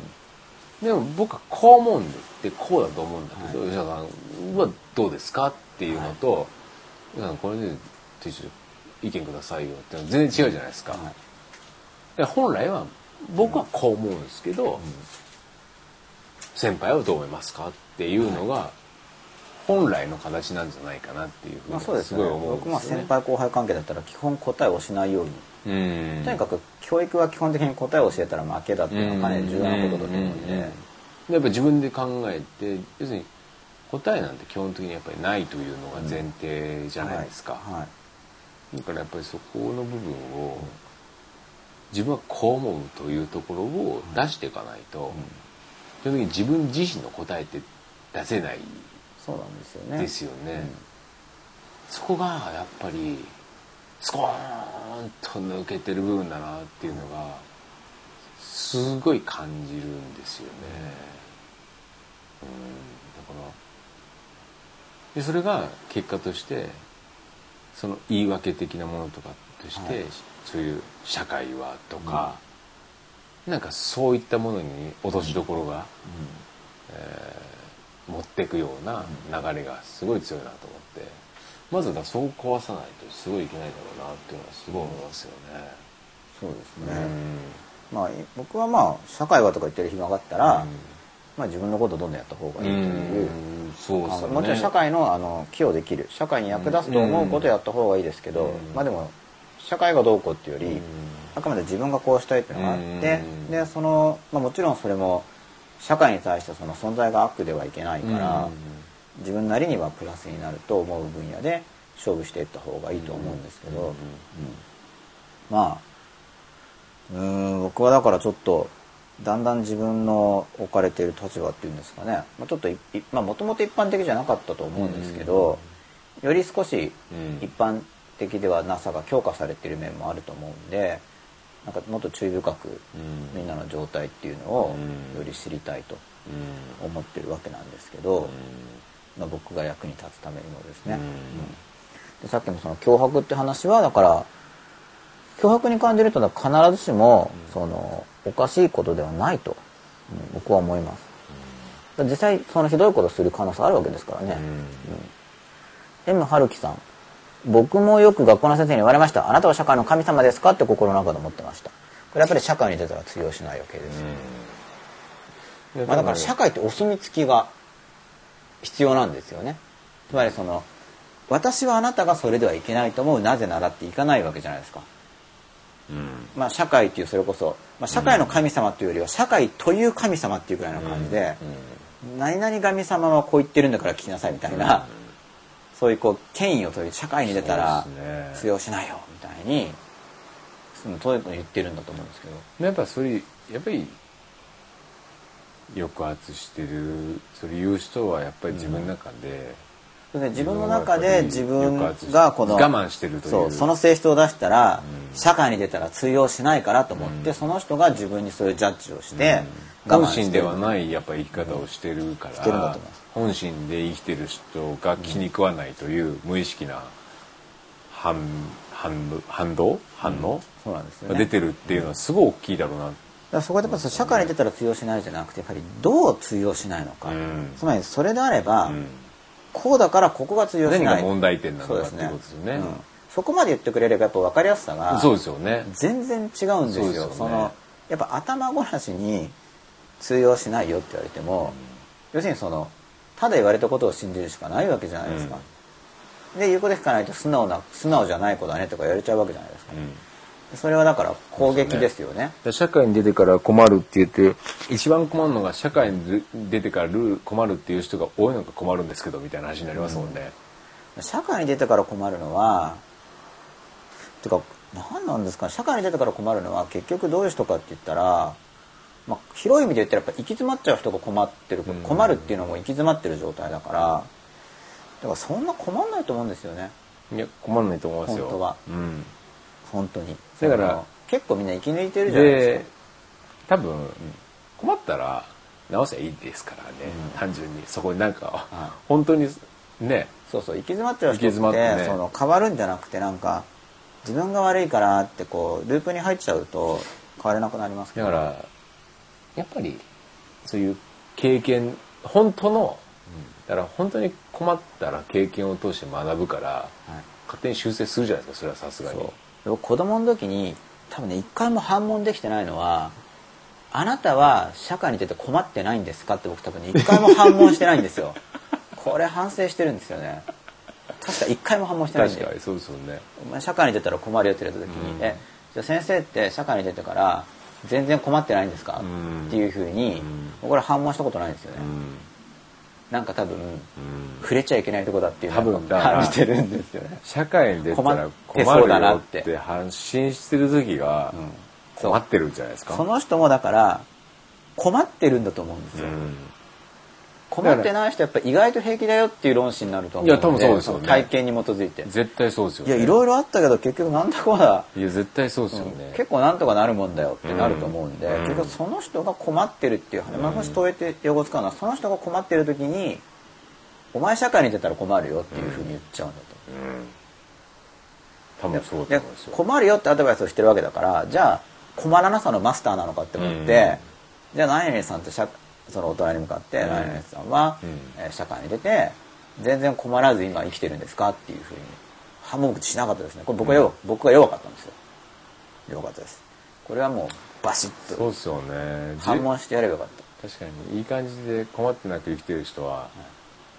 でも僕はこう思うんでこうだと思うんだけど、吉永さんはどうですか？っていうのと、吉永さんこれで一緒意見くださいよって全然違うじゃないですか、はい。で本来は僕はこう思うんですけど、先輩はどう思いますかっていうのが本来の形なんじゃないかなっていうふうまあにそうですね。すごい思うん僕も。先輩後輩関係だったら基本答えをしないように。うん。とにかく教育は基本的に答えを教えたら負けだっていうのはかなり重要なことだと思うんで。でやっぱ自分で考えて要するに答えなんて基本的にやっぱりないというのが前提じゃないですか、はい。はい。だからやっぱりそこの部分を自分はこう思うというところを出していかないと、基本的に自分自身の答えって出せないそうなんですよね。ですよね。そこがやっぱりスコーンと抜けてる部分だなっていうのがすごい感じるんですよね。うん、だからでそれが結果としてその言い訳的なものとかとして、はい。そういう社会はとか、なんかそういったものに落としどころが、えー持っていくような流れがすごい強いなと思ってまずだそう壊さないとすごいいけないだろうなっていうのはすごい思いますよね。そうですうんね、まあ僕はまあ社会はとか言ってる暇があったら、まあ自分のことをどんどんやった方がいいという、うんそうですよね。もちろん社会のあの寄与できる。社会に役立つと思うことをやった方がいいですけど、うん。まあでも社会がどうこうっていうより、うんあくまで自分がこうしたいっていうのがあって、うん。でその、まあ、もちろんそれも社会に対してその存在が悪ではいけないから、うん。自分なりにはプラスになると思う分野で勝負していった方がいいと思うんですけど、うん。うん。まあうーん僕はだからちょっとだんだん自分の置かれている立場っていうんですかね、まあ、ちょっとまあもともと一般的じゃなかったと思うんですけど、より少しうん。一般的ではなさが強化されている面もあると思うんでなんかもっと注意深くうん。みんなの状態っていうのをうん。より知りたいとうん。思ってるわけなんですけど、まあ、僕が役に立つためにもですね、でさっきもその脅迫って話はだから脅迫に感じるというのは必ずしもそのおかしいことではないと、うん僕は思います、実際そのひどいことする可能性あるわけですからね、M 春樹さん。僕もよく学校の先生に言われました。あなたは社会の神様ですかって心の中で思ってました。これやっぱり社会に出たら通用しないわけです、うん。まあ、だから社会ってお墨付きが必要なんですよね。つまりその私はあなたがそれではいけないと思う。なぜならっていかないわけじゃないですか。うんまあ社会っていうそれこそ、まあ、社会の神様っていうよりは社会という神様っていうくらいの感じで、何々神様はこう言ってるんだから聞きなさいみたいな、そういうこう権威を取り社会に出たら通用しないよみたいにそういうの言ってるんだと思うんですけど。やっぱそれやっぱり抑圧してるそれ言う人はやっぱり自分の中で、それで自分の中で自分がこの我慢してるという。そうその性質を出したら、うん。社会に出たら通用しないからと思って、うん。その人が自分にそういうジャッジをして、本我慢してる。心ではないやっぱ生き方をしてるから、本心で生きてる人が気に食わないという無意識な反反反動？反応？そうなんです出てるっていうのはすごい大きいだろうな、だからそこでやっぱ社会に出たら通用しないじゃなくてやっぱりどう通用しないのか、うん。つまりそれであれば、うんこうだからここが通用しない。何が問題点なのかっていうことですよね。うん。そこまで言ってくれればやっぱ分かりやすさがそうですよね。全然違うんですよ。ね。そのやっぱ頭ごなしに通用しないよって言われても、要するにそのただ言われたことを信じるしかないわけじゃないですか、で言うこと聞かないと素直な素直じゃない子だねとか言われちゃうわけじゃないですか、うんそれはだから攻撃ですよね。社会に出てから困るって言って一番困るのが社会に出てからルール困るっていう人が多いのが困るんですけどみたいな話になりますもんね、社会に出てから困るのはてか何なんですかね。社会に出てから困るのは結局どういう人かって言ったら、まあ、広い意味で言ったらやっぱ行き詰まっちゃう人が困ってる、うん。困るっていうのも行き詰まってる状態だからだからそんな困んないと思うんですよね。いや困らないと思いますよ。本当は。うん、本当に。だから結構みんな生き抜いてるじゃないですでか多分困ったら直せばいいですからね、うん。単純にそこになんか、はい本当にね。そうそう行き詰まっちゃう人行き詰まっっててね。その変わるんじゃなくてなんか自分が悪いからってこうループに入っちゃうと変われなくなりますけど。だからやっぱりそういう経験本当の、だから本当に困ったら経験を通して学ぶからはい。勝手に修正するじゃないですかそれはさすがに僕子供の時に多分ね一回も反問できてないのは「あなたは社会に出て困ってないんですか?」って僕多分ね一回も反問してないんですよ。これ反省してるんですよね。確か一回も反問してないんで確かにそうですよね。社会に出たら困るよって言われた時に「うん。えじゃあ先生って社会に出てから全然困ってないんですか?」うん。っていうふうにうん。僕ら反問したことないんですよね、うんなんか多分うん。触れちゃいけないとこだっていうのを感じてるんですよね。社会に出たら困るよって信してる時が困ってるんじゃないですか？その人もだから困ってるんだと思うんですよ、うん困ってない人はやっぱ意外と平気だよっていう論旨になると思うのでいや多分そうですよね。の体験に基づいて。絶対そうですよいねやいろいろあったけど結局なんだこうだ、いや絶対そうですよね、結構なんとかなるもんだよってなると思うんで、うん。結局その人が困ってるっていう話、まあ、もし問えて用語を使うのはその人が困ってる時に「お前社会に出たら困るよ」っていうふうに言っちゃうんだと。うん。多分そうだとで思うんですよ。困るよってアドバイスをしてるわけだからじゃあ困らなさのマスターなのかって思って、じゃあ何々さんと社その大人に向かって、うん。何々さんは、うん。えー社会に出て全然困らず今生きてるんですかっていうふうに反問しなかったですね。これ僕は弱,、僕は弱かったんですよ。弱かったです。これはもうバシッとそうですよね。反問してやればよかった。確かにいい感じで困ってなく生きてる人は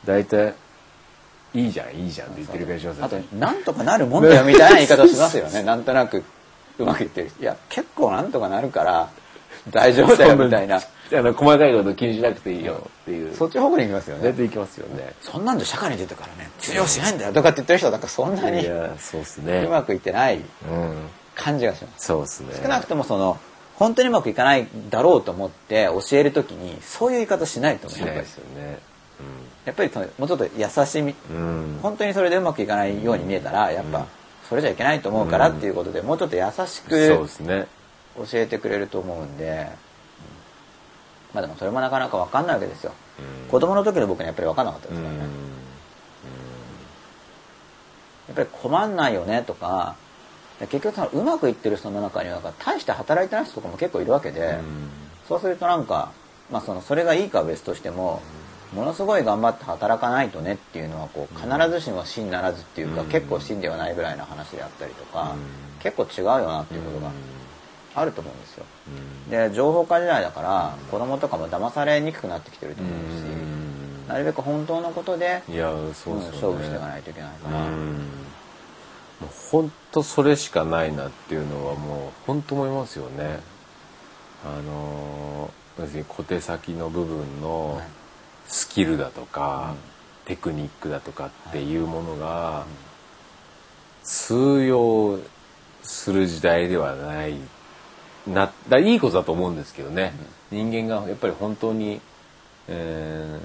大体いいじゃんいいじゃんって言ってる気がしますよあとねなんとかなるもんだよみたいな言い方しますよね。なんとなくうまくいってるいや結構なんとかなるから 大丈夫だよみたいな。あの細かいこと気にしなくていいよっていう。そっち方向に行きますよね。大体いきますよね。そんなんじゃ社会に出てからね通用しないんだよとかって言ってる人はなんかそんないにやそうっすね。うまくいってないうん。感じがします。そうっすね。少なくともその本当にうまくいかないだろうと思って教えるときにそういう言い方しないと思う。ですよね。やっぱりそのもうちょっと優しみ。うん。うん本当にそれでうまくいかないように見えたらやっぱそれじゃいけないと思うからっていうことでもうちょっと優しそうくですね教えてくれると思うんでまあでもそれもなかなか分かんないわけですよ。うん。子供の時の僕にはやっぱり分かんなかったうんですからね。やっぱり困んないよねとか結局そのうまくいってる人の中には大して働いてない人とかも結構いるわけで、うん。そうするとなんか、まあ、そのそれがいいかは別としてもものすごい頑張って働かないとねっていうのはこう必ずしも真ならずっていうか、うん。結構真ではないぐらいの話であったりとか、うん。結構違うよなっていうことがあると思うんですよ。うん。で情報化時代だから子供とかも騙されにくくなってきてると思うし、うん。なるべく本当のことで、いやそうね。勝負していかないといけないから、うん。もう本当それしかないなっていうのはもう本当思いますよね。あの要するに小手先の部分のはい。スキルだとか、テクニックだとかっていうものが通用する時代ではないなだいいことだと思うんですけどね、人間がやっぱり本当に、え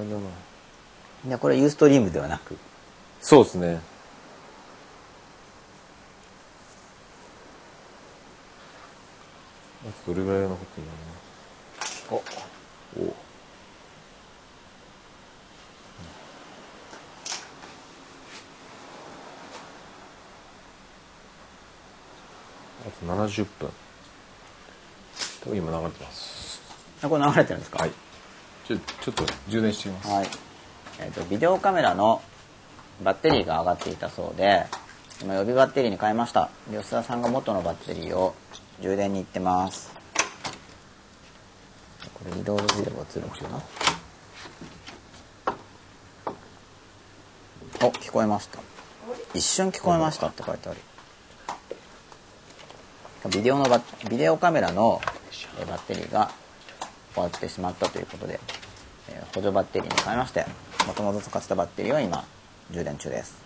いやこれユーストリームではなくそうですね。あとどれぐらい残ってるのおおあと70分。多分今流れてます。あこれ流れてるんですか？はい。ちょ、ちょっと充電してみます。はい。えっ、と、ビデオカメラのバッテリーが上がっていたそうで、今予備バッテリーに変えました。吉田さんが元のバッテリーを充電に行ってます。これリロードすれば映るのかな？お、聞こえました。一瞬聞こえましたって書いてある。ビデオのバビデオカメラのえバッテリーが終わってしまったということで、えー補助バッテリーに変えましてもともと使ってたバッテリーは今充電中です。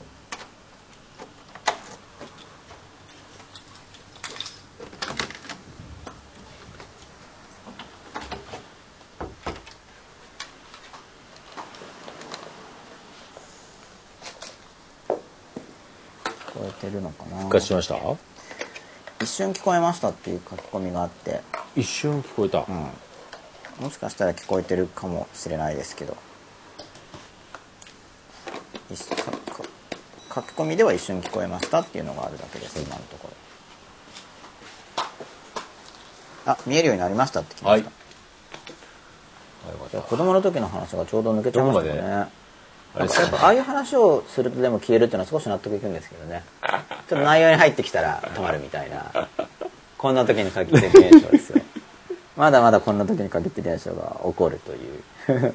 聞こえてるのかな？復活しました？一瞬聞こえましたっていう書き込みがあって。一瞬聞こえた。うんもしかしたら聞こえてるかもしれないですけど。書き込みでは一瞬聞こえましたっていうのがあるだけです今のところ。あ見えるようになりましたって聞きました、い。や子供の時の話がちょうど抜けちゃいましたね。やっぱああいう話をするとでも消えるっていうのは少し納得いくんですけどね。ちょっと内容に入ってきたら止まるみたいな。こんな時に限ってる現象ですよまだまだこんな時に限ってる現象が起こるという。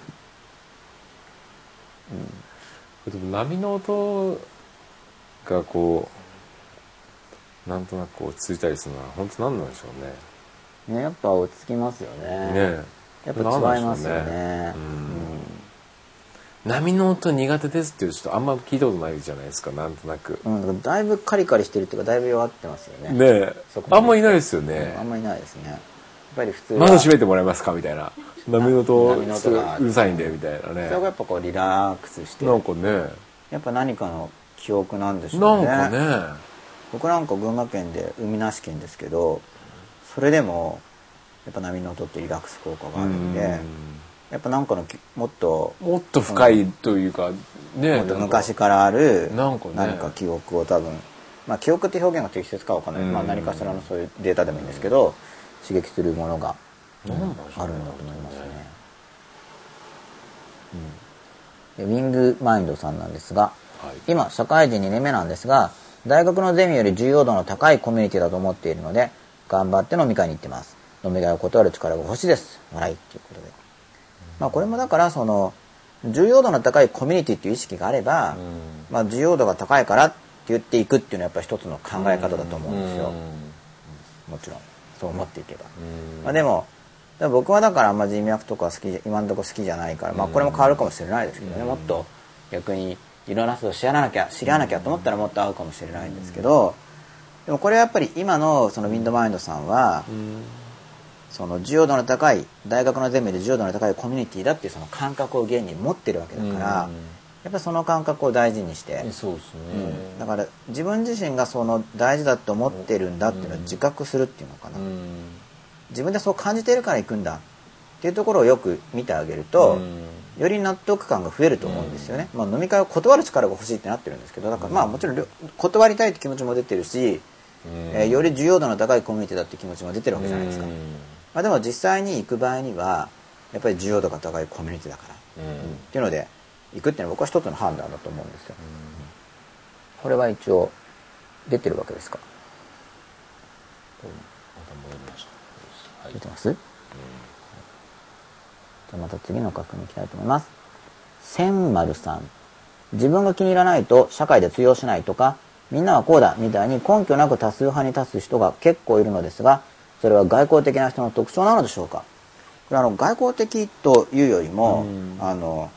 でも波の音がこうなんとなくこうついたりするのは本当何なんでしょうね。ねやっぱ落ち着きますよね。ね。えやっぱ違いますよね。なん波の音苦手ですっていう人あんま聞いたことないじゃないですかなんとなく。うん、うん、だいぶカリカリしてるっていうかだいぶ弱ってますよね。ねあんまいないですよね。うんあんまりないですねぱり普通は。窓閉めてもらえますか？みたいな。波の音うるさいんでみたいなね。それがやっぱこうリラックスして。なんかね。やっぱ何かの記憶なんでしょなうんねかね。僕なんか群馬県で海なし県ですけどそれでもやっぱ波の音ってリラックス効果があるんでうん。やっぱなんかのきもっともっと深いというかね昔からある何か記憶を多分まあ記憶って表現が適切かわかんない、うん。まあ、何かしらのそういうデータでもいいんですけど刺激するものがうねあるんだと思いますね。でウィングマインドさんなんですが、はい。今社会人2年目なんですが大学のゼミより重要度の高いコミュニティだと思っているので頑張って飲み会に行ってます。飲み会を断る力が欲しいです。笑い。っていうことで。まあこれもだからその重要度の高いコミュニティっていう意識があれば、まあ重要度が高いからって言っていくっていうのはやっぱり一つの考え方だと思うんですよ、もちろんそう思っていけば、まあ、でも僕はだからあんま人脈とか好き今のところ好きじゃないから、まあ、これも変わるかもしれないですけどね、もっと逆にいろんな人を知らなきゃ知らなきゃと思ったらもっと合うかもしれないんですけど、でもこれはやっぱり今のそのウィンドマインドさんは、その需要度の高い大学のゼミで需要度の高いコミュニティだっていうその感覚を現に持ってるわけだから、やっぱりその感覚を大事にして、そうですね。うん。だから自分自身がその大事だと思ってるんだっていうのを自覚するっていうのかな、自分でそう感じてるから行くんだ。っていうところをよく見てあげると、より納得感が増えると思うんですよね、まあ、飲み会を断る力が欲しいってなってるんですけどだからまあもちろん断りたいって気持ちも出てるし、えーより需要度の高いコミュニティだって気持ちも出てるわけじゃないですか、まあ、でも実際に行く場合にはやっぱり需要度が高いコミュニティだから、っていうので行くっていうのは僕は一つの判断だと思うんですよ、これは一応出てるわけですか？出てます、じゃあまた次の確認いきたいと思います。千丸さん。自分が気に入らないと社会で通用しないとかみんなはこうだみたいに根拠なく多数派に立つ人が結構いるのですがそれは外交的な人の特徴なのでしょうか？これあの外交的というよりも、あの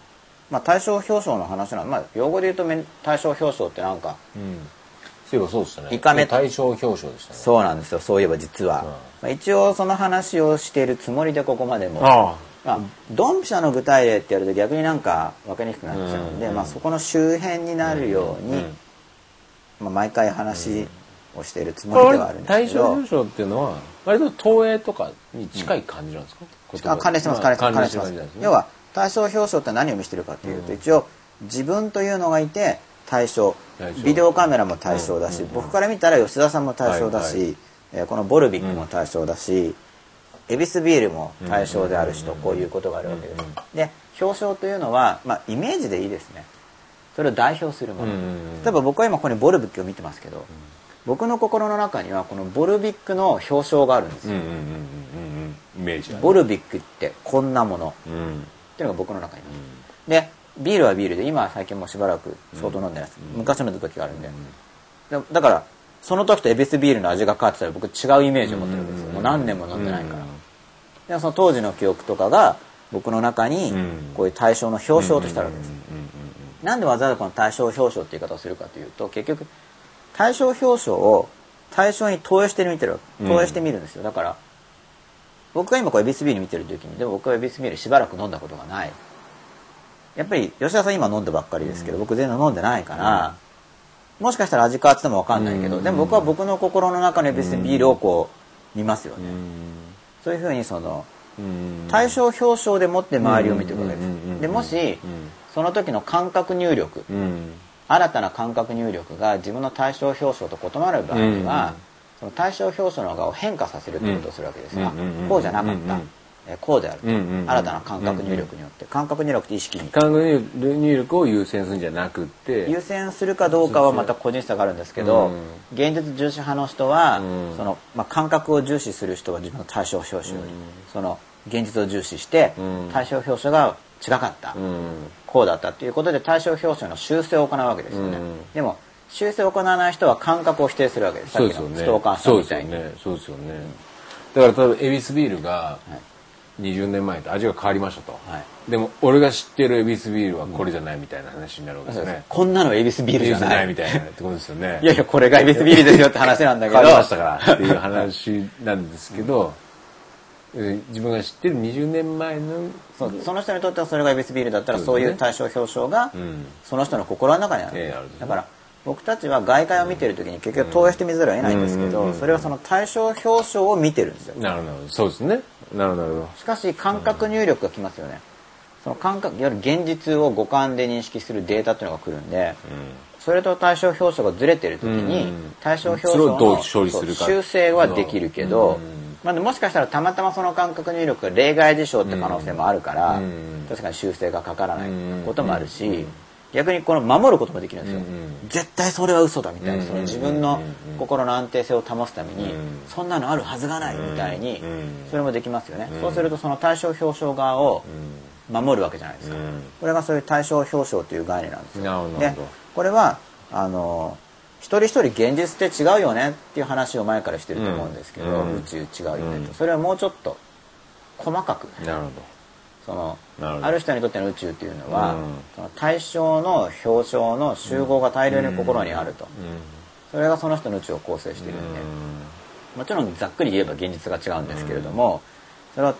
まあ、対象表彰の話なの、まあ、用語で言うとめ対象表彰ってなんかそういえばそうでしたね。イカメ対象表彰でしたね。そうなんですよそういえば実は、まあ、一応その話をしているつもりでここまでも。ああ。まあ、ドンピシャの具体例ってやると逆になんか分かりにくくなっちゃうんで、うん。まあ、そこの周辺になるように、うん。まあ、毎回話をしているつもりではあるんです対けど。象表彰っていうのは割と東映とかに近い感じなんですか、言葉あ関連してます関連してます関連してます関連してます。要は対象表彰って何を見せてるかっていうと、一応自分というのがいて対象。ビデオカメラも対象だし、うん。僕から見たら吉田さんも対象だし、えーこのボルビックも対象だし、エビスビールも対象であるしと、こういうことがあるわけです、で表彰というのは、まあ、イメージでいいですね。それを代表するもの、例えば僕は今ここにボルビックを見てますけど、僕の心の中にはこのボルビックの表彰があるんですよ、イメージがね。ボルビックってこんなもの。うんうんっていうのが僕の中に。でビールはビールで今は最近もうしばらく相当飲んでないです、昔飲んだ時があるんで、だだからその時とエビスビールの味が変わってたら僕違うイメージを持ってるわけですよ、もう何年も飲んでないから、でその当時の記憶とかが僕の中にうん。こういう対象の表象としてあるわけです、なんでわざわざこの対象表象っていう言い方をするかというと結局対象表象を対象に投影してみてるうん。投影してみるんですよ。だから僕が今こうエビスビール見てる時にでも僕はエビスビールしばらく飲んだことがない。やっぱり吉田さん今飲んだばっかりですけど、僕全然飲んでないから、もしかしたら味変わっててもわかんないけど、うん。でも僕は僕の心の中のエビスビールをこう見ますよね、うん。そういうふうにそのうん。対象表彰でもって周りを見ていくわけでうんうんうんうんすでもしその時の感覚入力うん。新たな感覚入力が自分の対象表彰と異なる場合には、その対象表彰の側を変化させるってことをするわけですが、こうじゃなかった、えこうであると、新たな感覚入力によって感覚入力って意識に。感覚入力を優先するんじゃなくって。優先するかどうかはまた個人差があるんですけど、うん。現実重視派の人は、うん。そのまあ、感覚を重視する人は自分の対象表彰より、その現実を重視して、うん。対象表彰が違かった、うん。こうだったっていうことで対象表彰の修正を行うわけですよね、うん。でも修正を行わない人は感覚を否定するわけです。そうですよね。のストーカーさんみたいに、そうですよね。そうですよね。だから例えばエビスビールがはい20年前と味が変わりましたと、はい。でも俺が知ってるエビスビールはこれじゃないみたいな話になるわけですよね、こんなのエビスビールじゃない。みたいなってことですよねいやいやこれがエビスビールですよって話なんだけど。変わりましたからっていう話なんですけど、えー自分が知ってる20年前のその人にとってはそれがエビスビールだったらそうういう対象表象がうん。その人の心の中にある,、ねだから僕たちは外界を見てる時に結局投影してみざるを得ないんですけど、それはその対象表彰を見てるんですよ。なるほど。そうですね。なるほど。しかし感覚入力がきますよね。その感覚いわゆる現実を五感で認識するデータっていうのが来るんでそれと対象表彰がずれてる時にうん。対象表彰の修正はできるけどうん。まあ、もしかしたらたまたまその感覚入力が例外事象って可能性もあるからうん。確かに修正がかからないうんこともあるし逆にこの守ることもできるんですよ。うん絶対それは嘘だみたいなうんその自分の心の安定性を保つためにうん。そんなのあるはずがないみたいにうんそれもできますよね。うん。そうするとその対象表彰側を守るわけじゃないですか。うん。これがそういう対象表彰という概念なんですよ。でこれはあの一人一人現実って違うよねっていう話を前からしてると思うんですけど、うん。宇宙違うよねと、うんそれはもうちょっと細かく。なるほそのある人にとっての宇宙っていうのは、うん。その対象の表彰の集合が大量に心にあると、どそれがその人の宇宙を構成しているんで、もちろんざっくり言えば現実が違うんですけれども、それは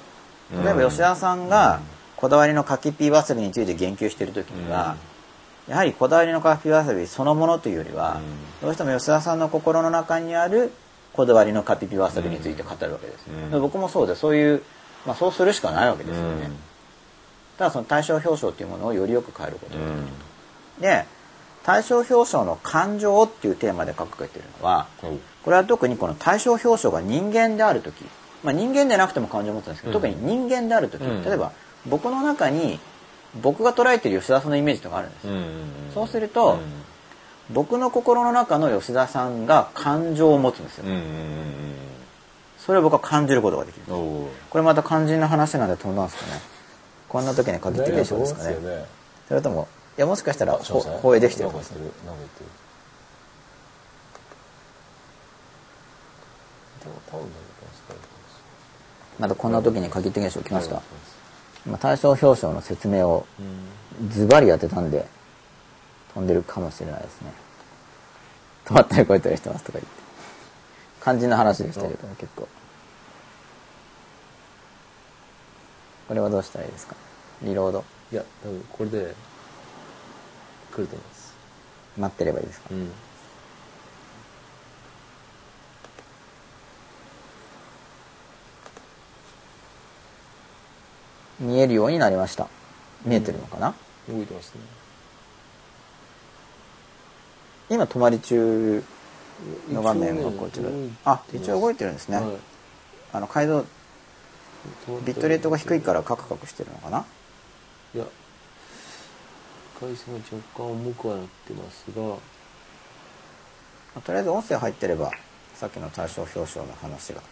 例えば吉田さんがこだわりの柿ピーわさびについて言及している時には、やはりこだわりの柿ピーわさびそのものというよりは、どうしても吉田さんの心の中にあるこだわりのカピピわさびについて語るわけです、僕もそうでそういう、まあ、そうするしかないわけですよね、ただその対象表彰っていうものをよりよく変えることができる、で対象表彰の感情っていうテーマで掲げているのはこれは特にこの対象表彰が人間である時、まあ、人間でなくても感情を持つんですけど、うん。特に人間である時、うん。例えば僕の中に僕が捉えている吉田さんのイメージとかあるんです。よ、そうすると僕の心の中の吉田さんが感情を持つんですよ、それを僕は感じることができる。これまた肝心な話なんで飛んだんですかねこんな時に限って現象ですかね。それともいやもしかしたらほ放映できてるかも。しれないまたこんな時に限って現象来ました今対象表彰の説明をズバリ当てたんで飛んでるかもしれないですね。止まったり超えたりしてますとか言って。肝心な話でしたけど結構これはどうしたらいいですか？リロード。いや多分これで来ると思います。待ってればいいですか？うん。見えるようになりました。見えてるのかな、動いてますね。今泊まり中の画面がこちら、一応ねあ一応動いてるんですね、はい。あの解像ビットレートが低いからカクカクしてるのかな？いや回線が若干重くはなってますが。まあとりあえず音声入ってればさっきの対象表彰の話が。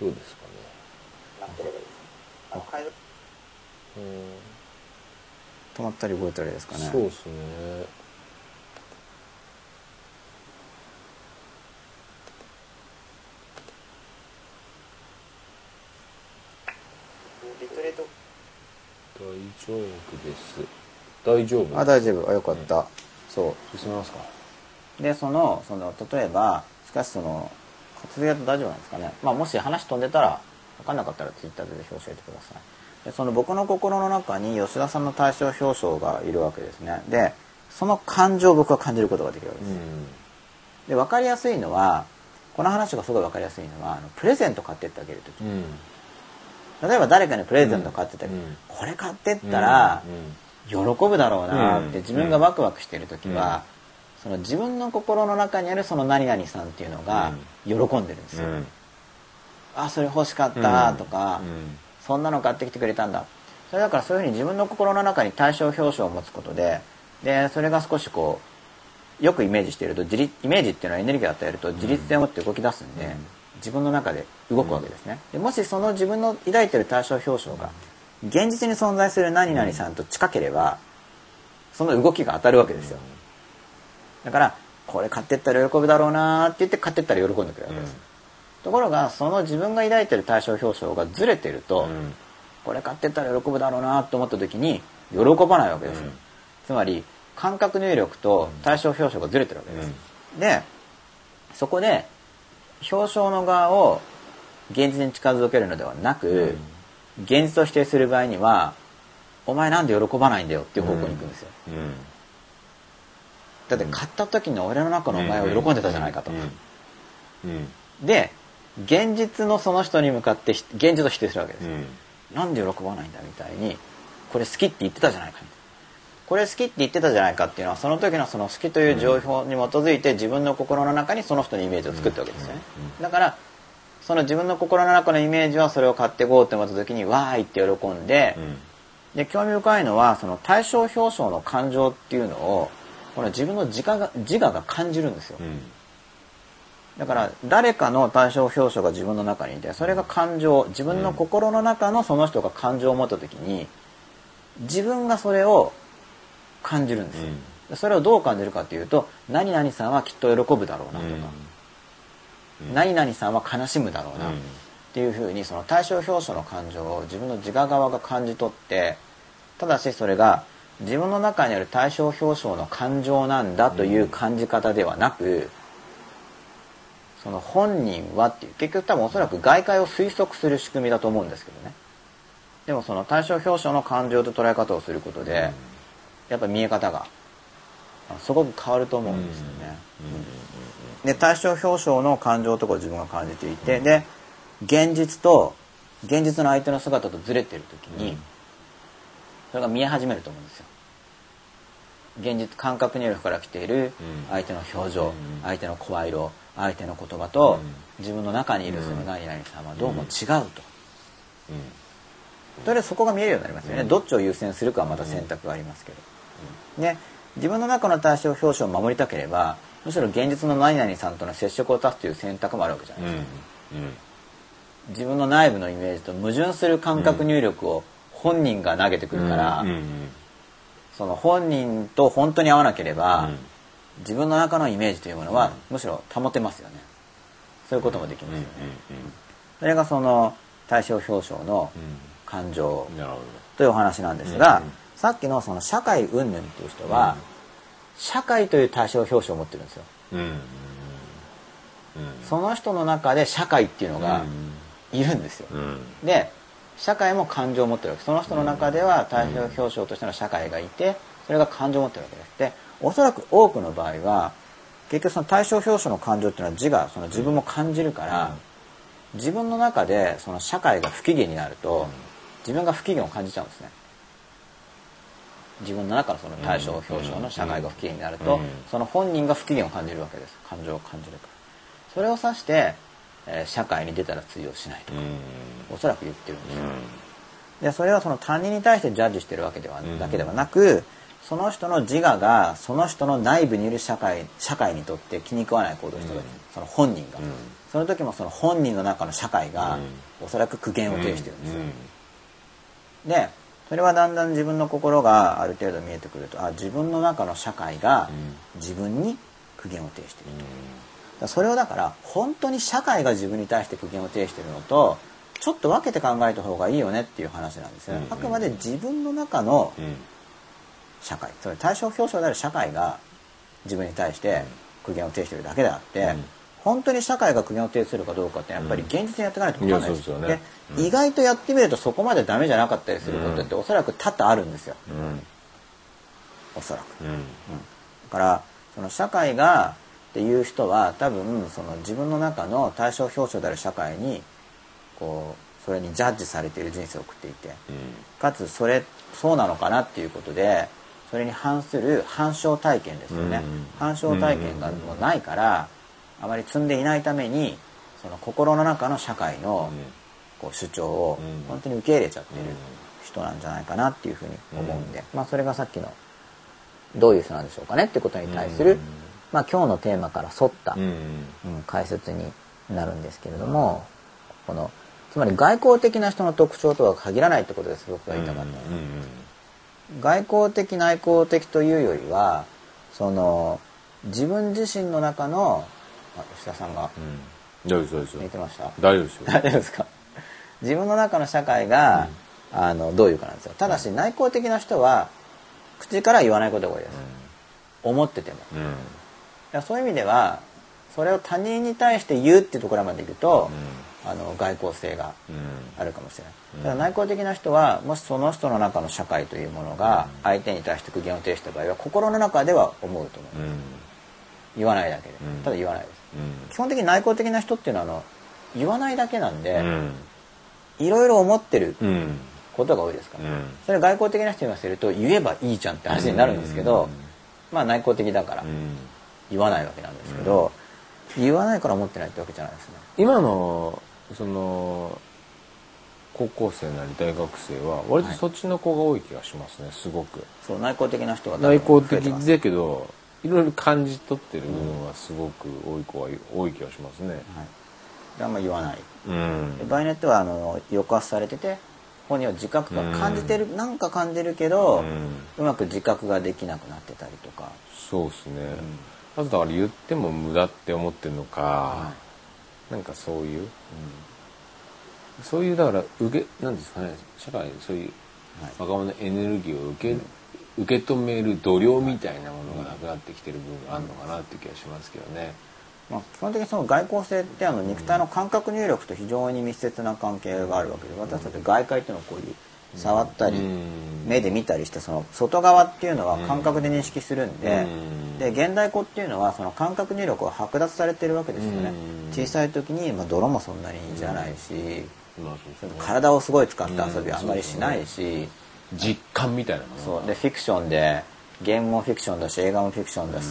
どうですかね。うん止まったり動いたりですかね。そうですね。ビットレート。大丈夫です。大丈夫あ大丈夫。あよかった、そ進めますか。うでそのその例えばしかしその活動やと大丈夫なんですかね。まあもし話飛んでたら分かんなかったらツイッターでぜひ教えてくださいでその僕の心の中に吉田さんの対象表彰がいるわけですね。でその感情を僕は感じることができるわけです、うん。で分かりやすいのはこの話がすごい分かりやすいのはあのプレゼント買ってってあげる時。うん。例えば誰かにプレゼント買ってたり、うん。これ買ってったら喜ぶだろうなってうん。自分がワクワクしてる時は、その自分の心の中にあるその何々さんっていうのが喜んでるんですよ、うん。あそれ欲しかったとか、うんそんなの買ってきてくれたんだ。それだからそういうふうに自分の心の中に対象表彰を持つことででそれが少しこうよくイメージしていると自立イメージっていうのはエネルギーを与えると自立性を持って動き出すんで、自分の中で動くわけですね、でもしその自分の抱いてる対象表彰が現実に存在する何々さんと近ければその動きが当たるわけですよ。だからこれ買ってったら喜ぶだろうなーって言って買ってったら喜んでくれるわけです、ところがその自分が抱いてる対象表彰がずれてると、うん。これ買ってったら喜ぶだろうなと思った時に喜ばないわけですよ、うん。つまり感覚入力と対象表彰がずれてるわけです、でそこで表彰の側を現実に近づけるのではなく、現実を否定する場合にはお前なんで喜ばないんだよっていう方向に行くんですよ、うん。だって買った時の俺の中のお前を喜んでたじゃないかと、うん。うん。で現実のその人に向かってひ現実を否定するわけです、うん。なんで喜ばないんだみたいにこれ好きって言ってたじゃないかこれ好きって言ってたじゃないかっていうのはその時のその好きという情報に基づいて自分の心の中にその人のイメージを作ったわけですよねだからその自分の心の中のイメージはそれを買っていこうって思った時にわーいって喜んでうん。で興味深いのはその対象表彰の感情っていうのをこの自分の自我が自我が感じるんですよ。うんだから誰かの対象表彰が自分の中にいてそれが感情自分の心の中のその人が感情を持った時に自分がそれを感じるんですよ、でそれをどう感じるかっていうと何々さんはきっと喜ぶだろうなとか、何々さんは悲しむだろうなっていうふうにその対象表彰の感情を自分の自我側が感じ取ってただしそれが自分の中にある対象表彰の感情なんだという感じ方ではなく、その本人はっていう結局多分おそらく外界を推測する仕組みだと思うんですけどね。でもその対象表彰の感情と捉え方をすることで、やっぱ見え方がすごく変わると思うんですよね。で対象表彰の感情とかを自分が感じていて、で現実と現実の相手の姿とずれてる時に、それが見え始めると思うん。ですよ。現実感覚入力から来ている相手の表情、相手の声色相手の言葉と、自分の中にいるその何々さん。はどうも違うと。とりあえずそこが見えるようになりますよね、どっちを優先するかはまた選択がありますけど、ね。自分の中の対象表彰を守りたければむしろ現実の何々さんとの接触を断つという選択もあるわけじゃないですか、自分の内部のイメージと矛盾する感覚入力を本人が投げてくるから、その本人と本当に合わなければ、自分の中のイメージというものはむしろ保てますよね。そういうこともできますよね、それがその対象表彰の感情というお話なんですが、さっきのその社会云々っていう人は、社会という対象表彰を持ってるんですよ。その人の中で社会っていうのがいるんですよ。うん。で社会も感情を持ってるわけ。その人の中では対象表彰としての社会がいてそれが感情を持ってるわけです。でおそらく多くの場合は結局その対象表彰の感情っていうのは自我その自分も感じるから、自分の中でその社会が不機嫌になると、自分が不機嫌を感じちゃうんですね。自分の中のその対象表彰の社会が不機嫌になると、うん。その本人が不機嫌を感じるわけです。感情を感じるから。それを指して、えー社会に出たら通用しないとか、おそらく言ってるんですよ、でそれはその他人に対してジャッジしてるわけでは、ん。だけではなくその人の自我がその人の内部にいる社会社会にとって気に食わない行動をしてるわけです、その本人が、うん。その時もその本人の中の社会が、うおそらく苦言を呈してるんですよ、うん。でそれはだんだん自分の心がある程度見えてくるとあ自分の中の社会が自分に苦言を呈していると、それをだから本当に社会が自分に対して苦言を呈しているのとちょっと分けて考えた方がいいよねっていう話なんですよね、うん。あくまで自分の中のうん社会。それ対象表彰である社会が自分に対して苦言を呈しているだけであって、うん。本当に社会が苦言を呈するかどうかってやっぱり現実にやっていかないと分かんないですよね。で意外とやってみるとそこまでダメじゃなかったりすることっておそらく多々あるんですよ。うん。おそらく。うん。だからその社会がっていう人は多分その自分の中の対象表彰である社会にこうそれにジャッジされている人生を送っていてかつそれそうなのかなっていうことでそれに反する反証体験ですよね、うん。反証体験がもうないからあまり積んでいないためにその心の中の社会のこう主張をうん。本当に受け入れちゃってる人なんじゃないかなっていうふうに思うんで、まあそれがさっきのどういう人なんでしょうかねってことに対する、うん。まあ今日のテーマから沿った、解説になるんですけれども、このつまり外交的な人の特徴とは限らないってことです僕が言いたかった外交的内向的というよりはその自分自身の中のあ吉田さんがうん。大丈夫ですてました？大丈夫ですよ。大丈夫ですか？自分の中の社会が、あのどういうかなんですよ。ただし内向的な人は口から言わないことが多いです、思ってても。うん。そういう意味ではそれを他人に対して言うっていうところまでいくと、あの外交性がうん。あるかもしれない、うん。ただ内向的な人はもしその人の中の社会というものが相手に対して苦言を呈した場合は心の中では思うと思う、うん。言わないだけで、うん。ただ言わないです。うん。基本的に内向的な人っていうのはあの言わないだけなんで、うん。いろいろ思ってるうん。ことが多いですから、うん。それ外交的な人に言わせると言えばいいじゃんって話になるんですけど、まあ内向的だからうん。言わないわけなんですけど、言わないから思ってないってわけじゃないですね。今のその高校生なり大学生は割とそっちの子が多い気がしますねすごく。そう内向的な人が内向的だけどいろいろ感じ取ってる部分はすごく多い子は多い気がしますね。はい、であんま言わない。うん。で場合によってはあの抑圧されてて本人は自覚が感じてる、なんか感じるけど、うまく自覚ができなくなってたりとか。そうですね、あとだから言っても無駄って思ってるのか、なんかそういう、そういうだから受けなんですかね社会そういうはい。若者のエネルギーを受け,、受け止める度量みたいなものがなくなってきてる部分があるのかなっていう気がしますけどね。まあ、基本的にその外交性ってあの肉体の感覚入力と非常に密接な関係があるわけで私たち外界っていうのはこういう触ったりうん。目で見たりしてその外側っていうのは感覚で認識するんでうん。で現代語っていうのはその感覚入力が剥奪されてるわけですよね。うん。小さい時に、まあ、泥もそんなにじゃないし体をすごい使った遊びはあんまりしないし。実感みたいなそう。でフィクションでゲームもフィクションだし映画もフィクションだし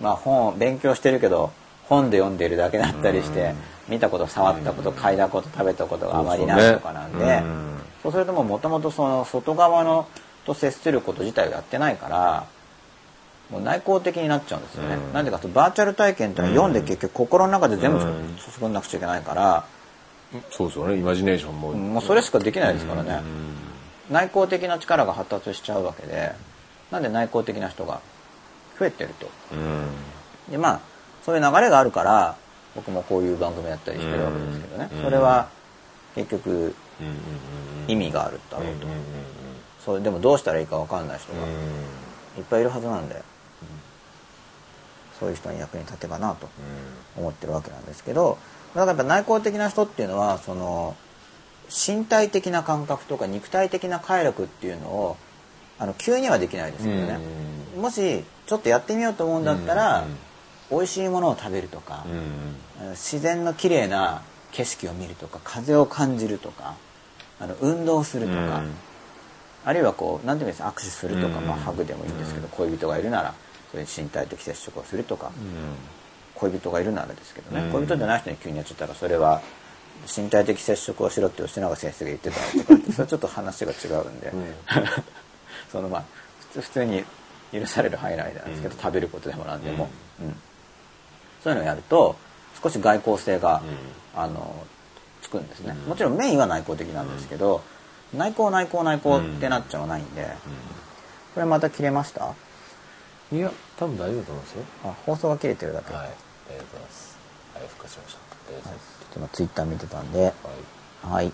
まあ本勉強してるけど本で読んでるだけだったりして見たこと触ったこと嗅いだこと食べたことがあまりないとかなんで。そうするともともとその外側のと接すること自体をやってないからもう内向的になっちゃうんですよね、うん。なんでかとバーチャル体験ってのは読んで結局心の中で全部うん。注んなくちゃいけないから、そうですよね。イマジネーションも、もうそれしかできないですからね、内向的な力が発達しちゃうわけでなんで内向的な人が増えてると。でまあそういう流れがあるから僕もこういう番組やったりしてるわけですけどね、うん。それは結局意味があるだろうと、それでもどうしたらいいか分かんない人がうん。いっぱいいるはずなんで、そういう人に役に立てばなと思ってるわけなんですけどだからやっぱ内向的な人っていうのはその身体的な感覚とか肉体的な快楽っていうのをあの急にはできないですけどねもしちょっとやってみようと思うんだったら美味しいものを食べるとか自然の綺麗な景色を見るとか風を感じるとかあの運動するとか、あるいはこう何ていうんですか握手するとか、まあ、ハグでもいいんですけど、恋人がいるならそういう身体的接触をするとか、恋人がいるならですけどね、恋人じゃない人に急にやっちゃったらそれは身体的接触をしろって吉永先生が言ってたりとかって それはちょっと話が違うんで、そのまあ普通普通に許される範囲内なんですけど、食べることでも何でも、うん。そういうのをやると少し外交性が、あのつくんですね、もちろんメインは内向的なんですけど、内向内向内向ってなっちゃわないんで、これまた切れました？いや多分大丈夫だと思いますよ。あ放送が切れてるだけ、はい。ありがとうございます。はい復活しました。ありがとうございますちょっと今ツイッター見てたんではい。はい。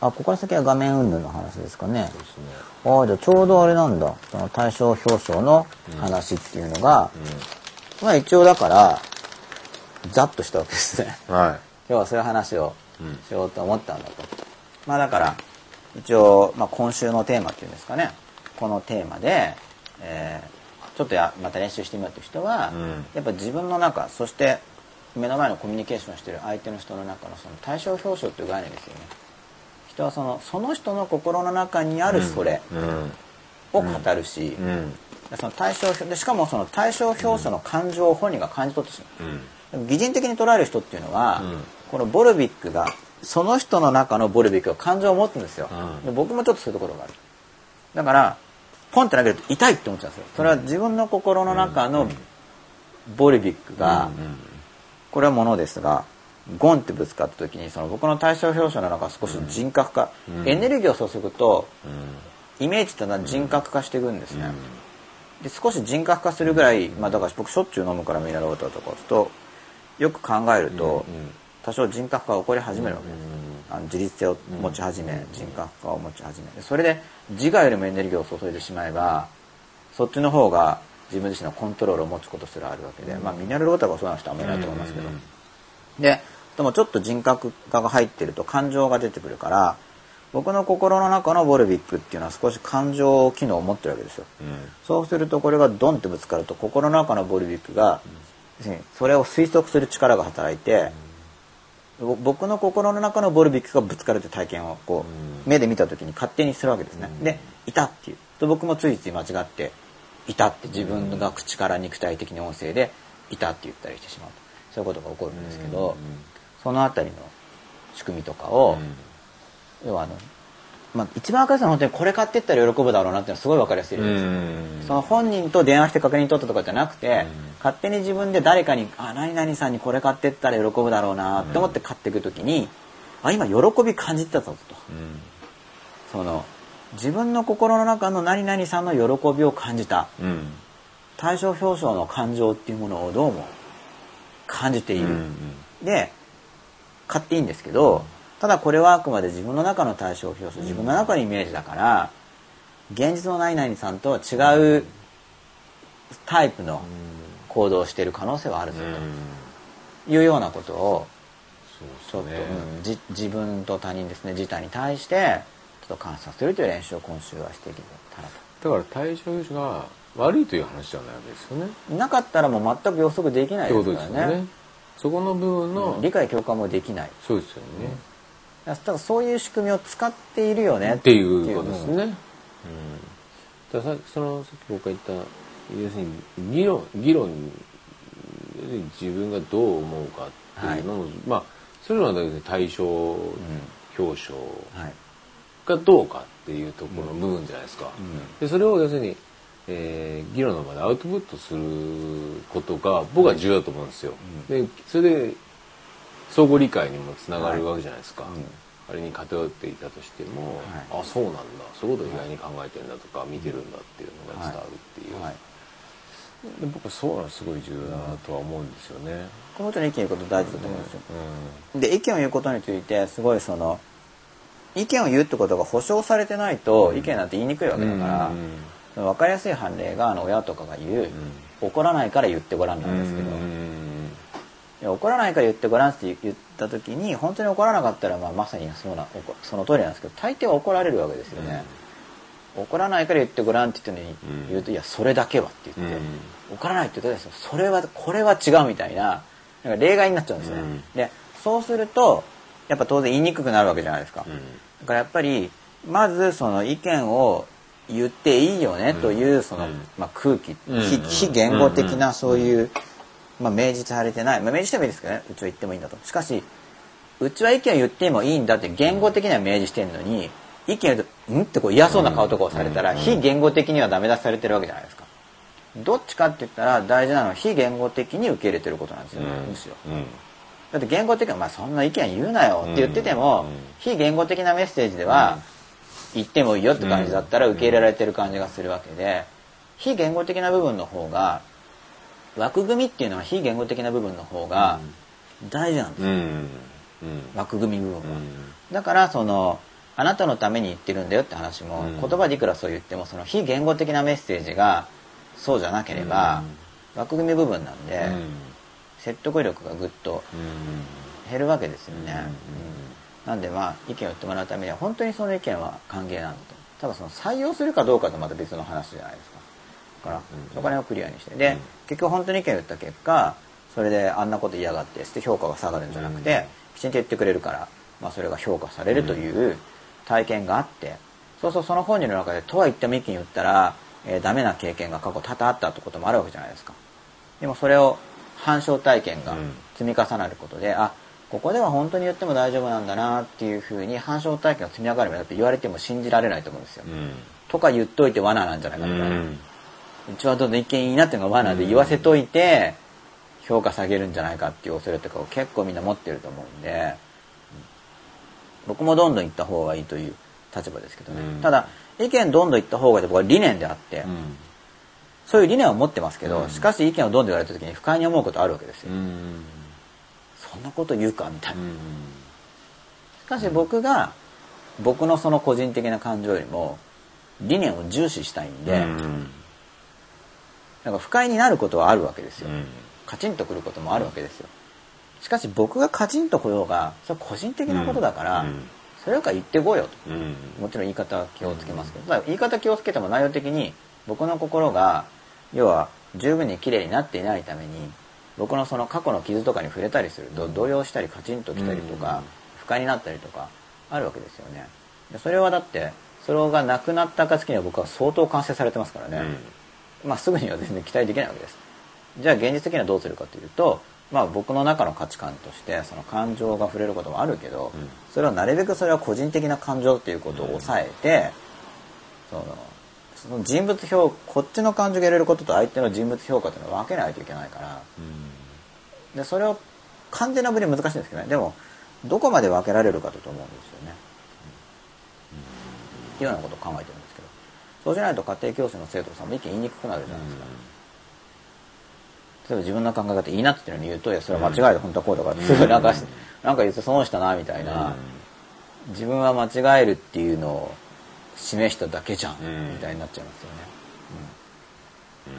あここから先は画面云々の話ですかね。そうですね。ああじゃあちょうどあれなんだ。その大賞表彰の話っていうのが、まあ一応だからざっとしたわけですね。は今日はそういう話をうん。しようと思ったんだと、まあだから一応、まあ、今週のテーマっていうんですかね。このテーマで、えーちょっとやまた練習してみようという人は、うん。やっぱ自分の中そして目の前のコミュニケーションしてる相手の人の中のその対象表彰という概念ですよね。人はそのその人の心の中にあるそれを語るし、うん。その対象でしかもその対象表彰の感情を本人が感じ取ってしまう、うん。擬人的に捉える人っていうのは、うん。このボルビックがその人の中のボルビックが感情を持つんですよ、うん。で僕もちょっとそういうところがある。だからポンって投げると痛いって思っちゃうんですよ。それは自分の心の中のボルビックが、これはものですがゴンってぶつかった時にその僕の対象表彰の中が少し人格化、うん。エネルギーを注ぐとうん。イメージってのは人格化していくんですね、で少し人格化するぐらい、まあ、だから僕しょっちゅう飲むからミネラルウォーターとかとよく考えると、多少人格化が起こり始めるわけ。です、あの自立性を持ち始め、人格化を持ち始め。でそれで自我よりもエネルギーを注いでしまえばそっちの方が自分自身のコントロールを持つことすらあるわけで、まあミネラルウォーターがそうな人はあんまりいないと思いますけど、ででもちょっと人格化が入ってると感情が出てくるから僕の心の中のボルビックっていうのは少し感情機能を持ってるわけですよ。そうするとこれがドンってぶつかると心の中のボルビックが、要するにそれを推測する力が働いて、ぼ僕の心の中のボルビックがぶつかるって体験をこう、目で見た時に勝手にするわけですね。で「いた」っていう。と僕もついつい間違って「いた」って自分が口から肉体的に音声で「いた」って言ったりしてしまうと。そういうことが起こるんですけど、そのあたりの仕組みとかを、要はあの、まあ、一番分かりやすいのは本当にこれ買ってったら喜ぶだろうなっていうのはすごい分かりやすい例です、その本人と電話して確認取ったとかじゃなくて、勝手に自分で誰かに「あ何々さんにこれ買ってったら喜ぶだろうな」って思って買っていく時に、あ今喜び感じてたぞと。その自分の心の中の何々さんの喜びを感じた。対象表彰の感情っていうものをどうも感じている、で買っていいんですけどただこれはあくまで自分の中の対象表彰自分の中のイメージだから現実の何々さんとは違うタイプの行動をしている可能性はあるぞというようなことをちょっと、うんじ自分と他人ですね自他に対してちょっと観察するという練習を今週はしていけたらと。だから対象が悪いという話じゃないわけですよね。なかったらもう全く予測できないですからね。。そこの部分の、理解共感もできない。そうですよね。だからそういう仕組みを使っているよねっていうことですね。だからさそのさっき僕が言った要するに議論議論要するに自分がどう思うかっていうのも、まあそういうのは対象表彰はい。がどうかっていうところの部分じゃないですか。でそれを要するに、えー議論の場でアウトプットすることが僕は重要だと思うんですよ。でそれで相互理解にもつながるわけじゃないですか。あれに偏っていたとしても、はあそうなんだ。そういうことを意外に考えてるんだとか、見てるんだっていうのが伝わるっていう、はい。で僕はそういうのはすごい重要だなとは思うんですよね。この人の意見言うこと大事だと思うんですよ。うで、意見を言うことについて、すごいその、意見を言うってことが保証されてないと、意見なんて言いにくいわけだから、その分かりやすい判例が、あの、親とかが言う、怒らないから言ってごらんなんですけど、怒らないから言ってごらんって言った時に本当に怒らなかったら、まあ、まさにそうな怒その通りなんですけど大抵は怒られるわけですよね、怒らないから言ってごらんって言ってるのにうん。言うと、いやそれだけはって言って、うん。怒らないって言ったらそれはこれは違うみたいななんか例外になっちゃうんですよね、うん。でそうするとやっぱ当然言いにくくなるわけじゃないですか、うん。だからやっぱりまずその意見を言っていいよねというその、うん。まあ、空気、非言語的なそういう、まあ、明示されてない、まあ、明示してもいいですけどね。うちは言ってもいいんだと。しかしうちは意見を言ってもいいんだって言語的には明示してるのに意見言うと「ん?」ってこう嫌そうな顔とかをされたらうん非言語的にはダメ出しされてるわけじゃないですか。どっちかって言ったら大事なのは非言語的に受け入れてることなんですよ。ね、むしろ。うん。だって言語的には、まあ、そんな意見言うなよって言ってても、うん。非言語的なメッセージでは、言ってもいいよって感じだったら受け入れられてる感じがするわけで非言語的な部分の方が枠組みっていうのは非言語的な部分の方が大事なんです。よ、枠組み部分は、うん。だからそのあなたのために言ってるんだよって話も、うん。言葉でいくらそう言ってもその非言語的なメッセージがそうじゃなければ、枠組み部分なんで、説得力がぐっとうん。減るわけですよね、なんでまあ意見を言ってもらうためには本当にその意見は歓迎なんだと。ただその採用するかどうかとまた別の話じゃないですか。だからうん。そこら辺をクリアにして。で、うん結局本当に意見を言った結果それであんなこと嫌がってして評価が下がるんじゃなくて、うん。きちんと言ってくれるから、まあ、それが評価されるという体験があってそうそうその本人の中でとは言っても意見言ったら、えーダメな経験が過去多々あったってこともあるわけじゃないですか。でもそれを反証体験がうん。積み重なることで、あここでは本当に言っても大丈夫なんだなっていうふうに反証体験が積み上がるまでだって言われても信じられないと思うんですよ、うん。とか言っといて罠なんじゃないかみたいな、ううんちはどんどん意見いいなっていうのが罠で言わせといて評価下げるんじゃないかっていう恐れとかを結構みんな持ってると思うんで、僕もどんどん言った方がいいという立場ですけどね、うん。ただ意見どんどん言った方がいいって僕は理念であって、うん。そういう理念を持ってますけど、うん。しかし意見をどんどん言われた時に不快に思うことあるわけですよ、うん。そんなこと言うかみたいな、うん。しかし僕が僕のその個人的な感情よりも理念を重視したいんで、うんなんか不快になることはあるわけですよ、うん。カチンとくることもあるわけですよ。しかし僕がカチンと来ようがそれは個人的なことだから、うん。それよりか言ってこいよと。うん。もちろん言い方は気をつけますけど、ただ言い方気をつけても内容的に僕の心が要は十分に綺麗になっていないために僕のその過去の傷とかに触れたりする。と動揺したりカチンときたりとか、うん。不快になったりとかあるわけですよね。でそれはだってそれがなくなった暁には僕は相当完成されてますからね、まあすぐには全然期待できないわけです。じゃあ現実的にはどうするかというとまあ僕の中の価値観としてその感情が触れることもあるけど、うん。それはなるべくそれは個人的な感情っていうことを抑えて、そのその人物評こっちの感情が入れることと相手の人物評価というのを分けないといけないからでそれを完全なぶりは難しいんですけどね。でもどこまで分けられるかだと思うんですよね。っていうようなことを考えてるそうしないと家庭教師の生徒さんも意見言いにくくなるじゃないですか。例えば自分の考え方いいなって言ってるのに言うと、いや、それは間違いで本当はこうだからすぐなんかし、なんか言って損したな、みたいな、自分は間違えるっていうのを示しただけじゃん、うん。みたいになっちゃいますよね。うん。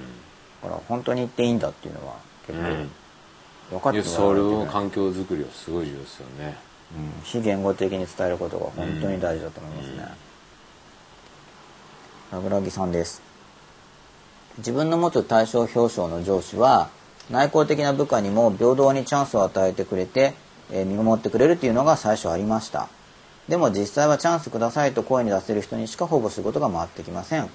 だから本当に言っていいんだっていうのは結構うん。分かってもらわない。といけない環境づくりはすごい重要ですよね。うん。非言語的に伝えることが本当に大事だと思いますね。桜木さんです。自分の持つ対象表彰の上司は内向的な部下にも平等にチャンスを与えてくれて、えー見守ってくれるっていうのが最初ありました。でも実際はチャンスくださいと声に出せる人にしかほぼ仕事が回ってきません。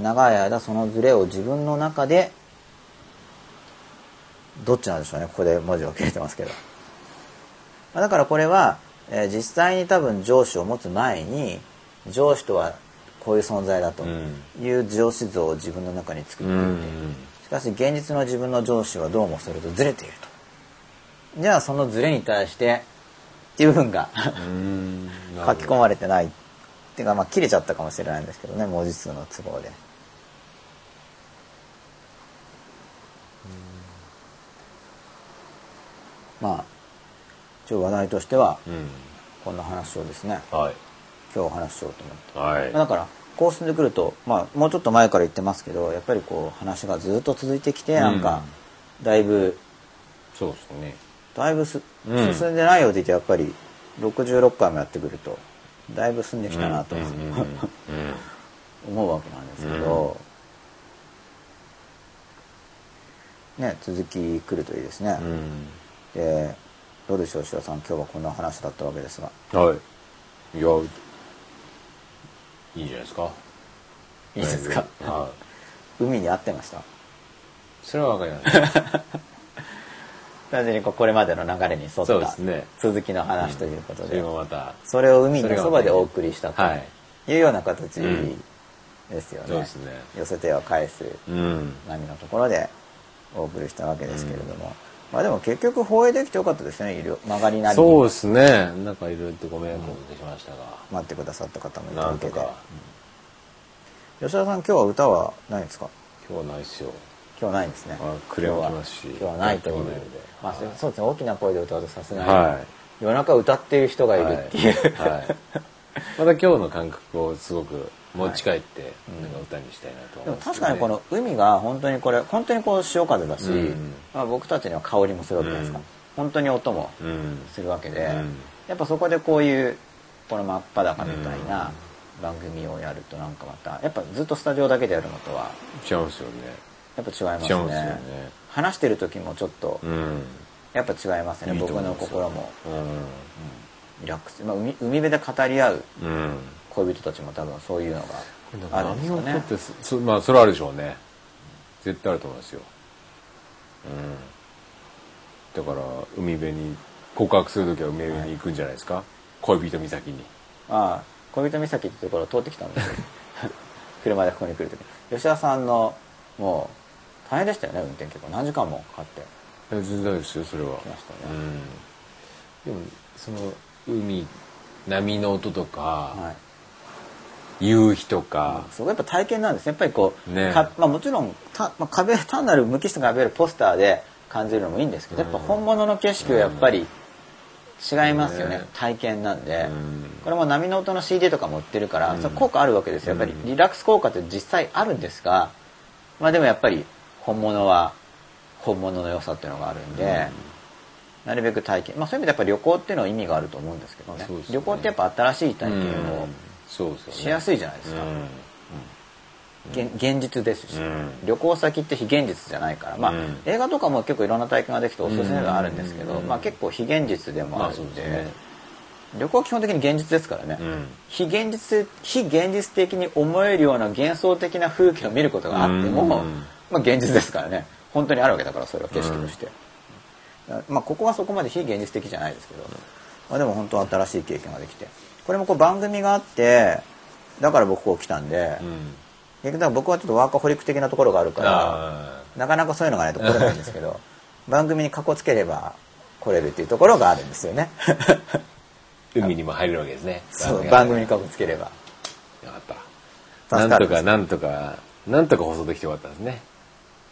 長い間そのズレを自分の中でどっちなんでしょうね。ここで文字を切れてますけど。だからこれは、えー実際に多分上司を持つ前に上司とはこういう存在だと。いう上司像を自分の中に作っていて、しかし現実の自分の上司はどうもそれとずれていると。じゃあそのズレに対してっていう文がうん書き込まれてないっていうかまあ切れちゃったかもしれないんですけどね文字数の都合で。まあ一応話題としてはうん。こんな話をですね。はい今日お話ししようと思って。はい。だからこう進んでくると、まあ、もうちょっと前から言ってますけどやっぱりこう話がずっと続いてきてなんかだいぶそうですね。だいぶす、うん。進んでないようでいてやっぱり66回もやってくるとだいぶ進んできたなとう。んうんうん 思うわけなんですけど、ね続き来るといいですね、うん。でどうでしょう塩さん。今日はこんな話だったわけですが。はい。いやいいんじゃないですか？いいですか？はい。海に合ってました？それはわかります。単純にこうこれまでの流れに沿っそうでたすね。続きの話ということそれで、もまたそれを海のそばでお送りしたとはい。いうような形うん。ですよね,、そうですね。寄せては返すうん。波のところでお送りしたわけですけれども、まあでも結局放映できてよかったですね。曲がりなりに。そうですね。なんかいろいろとご迷惑をおかけしましたが、待ってくださった方もいたわけで。か。吉田さん今日は歌はないんですか？今日はないっすよ。今日はないんですね。あクレーム来ますし。今日はないというで。まあそうそうですね。大きな声で歌うとさすがに、は夜中歌っている人がいるっていう、はい。はい。また今日の感覚をすごく持ち帰って、なんか歌にしたいなとでも思います、確かにこの海が本当にこれ本当にこう潮風だし、うん。まあ、僕たちには香りもするわけじゃないですか、うん。本当に音もうんするわけで、うん。やっぱそこでこういうこの真っ裸みたいな番組をやるとなんかまたやっぱずっとスタジオだけでやるのとは違うんですよね。やっぱ違いますね。ね。話してる時もちょっとうん。やっぱ違いますね。僕の心も。うリラックス、まあ、海海辺で語り合う恋人たちも多分そういうのがあるんですかね。波音ってまあそれはあるでしょうね。絶対あると思いますよ。うん。だから海辺に告白する時は海辺に行くんじゃないですか、恋人岬に。ああ恋人岬ってところを通ってきたんで。す よ車でここに来る時吉田さんのもう大変でしたよね運転結構。何時間もかかって。全然大ですよそれは。来ましたね。うん。でもその海波の音とか、はい夕日とか、そこやっぱ体験なんですね。やっぱりこう、ね。かまあ、もちろんた、まあ、壁単なる無機質が壁るポスターで感じるのもいいんですけど、やっぱ本物の景色はやっぱり違いますよね、ね。体験なんで、うん。これも波の音の CD とかも売ってるから、うん。それ効果あるわけですよ。やっぱりうん。リラックス効果って実際あるんですがまあでもやっぱり本物は本物の良さっていうのがあるんで、なるべく体験まあそういう意味でやっぱり旅行っていうのは意味があると思うんですけどね。ね。旅行ってやっぱ新しい体験をうんそうですよね。しやすいじゃないですか、うん。現現実ですし、うん。旅行先って非現実じゃないから、まあうん。映画とかも結構いろんな体験ができておすすめがあるんですけど、うん。まあ、結構非現実でもまああるんで,、旅行は基本的に現実ですからね、うん。非現実非現実的に思えるような幻想的な風景を見ることがあっても、うん。まあ、現実ですからね。本当にあるわけだからそれは景色として、まあ、ここはそこまで非現実的じゃないですけど、まあ、でも本当は新しい経験ができてこれもこう番組があってだから僕こう来たんで、うん。結局だから僕はちょっとワーカホリック的なところがあるからあなかなかそういうのがないと来れないんですけど 番組にかこつければ来れるっていうところがあるんですよね。ー 海にも入れるわけですね。そう番組にかこつければ。よかった。なんとかなんとかなんとか放送できてよかったですね。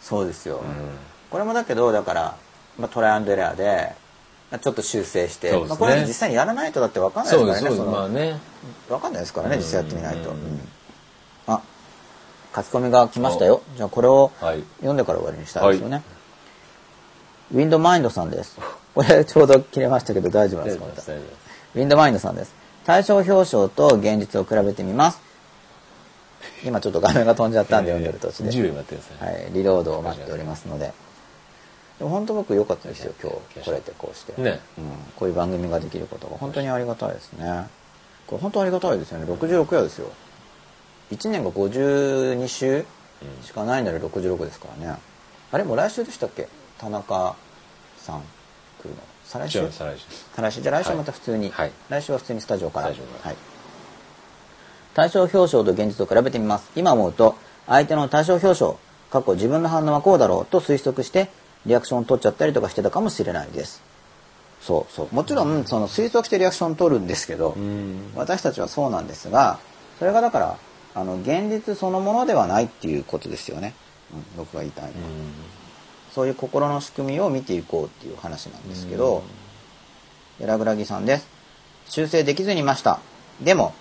そうですよ、うん。これもだけどだから、まあ、トライアンドエラーでまあちょっと修正して、ね。まあ、これは実際にやらないとだって分かんないですからねその。まあね。分かんないですからね実際やってみないと、うん。うん。あ書き込みが来ましたよ。じゃあこれをはい。読んでから終わりにしたいですよね、ウィンドマインドさんです。これちょうど切れましたけど大丈夫ですウィンドマインドさんです。対象表彰と現実を比べてみます。今ちょっと画面が飛んじゃったんで読んでる途中で。10秒待ってください。はい、リロードを待っておりますので。でも本当僕良かったですよ、今日来れてこうして。ね。うん、こういう番組ができることが。本当にありがたいですね。これ本当ありがたいですよね。66夜ですよ。1年が52週しかないので66ですからね。あれもう来週でしたっけ？田中さん。来るの。再来週？再来週。再来週？じゃあ来週はまた普通に、はい。来週は普通にスタジオから。スタジオから。はい、対象表彰と現実を比べてみます。今思うと相手の対象表彰過去自分の反応はこうだろうと推測してリアクションを取っちゃったりとかしてたかもしれないです。そうそう。もちろんその推測してリアクション取るんですけど、うん。私たちはそうなんですがそれがだからあの現実そのものではないっていうことですよね、うん、僕が言いたいのは、そういう心の仕組みを見ていこうっていう話なんですけど、ゲラグラギさんです。修正できずにいました。でも、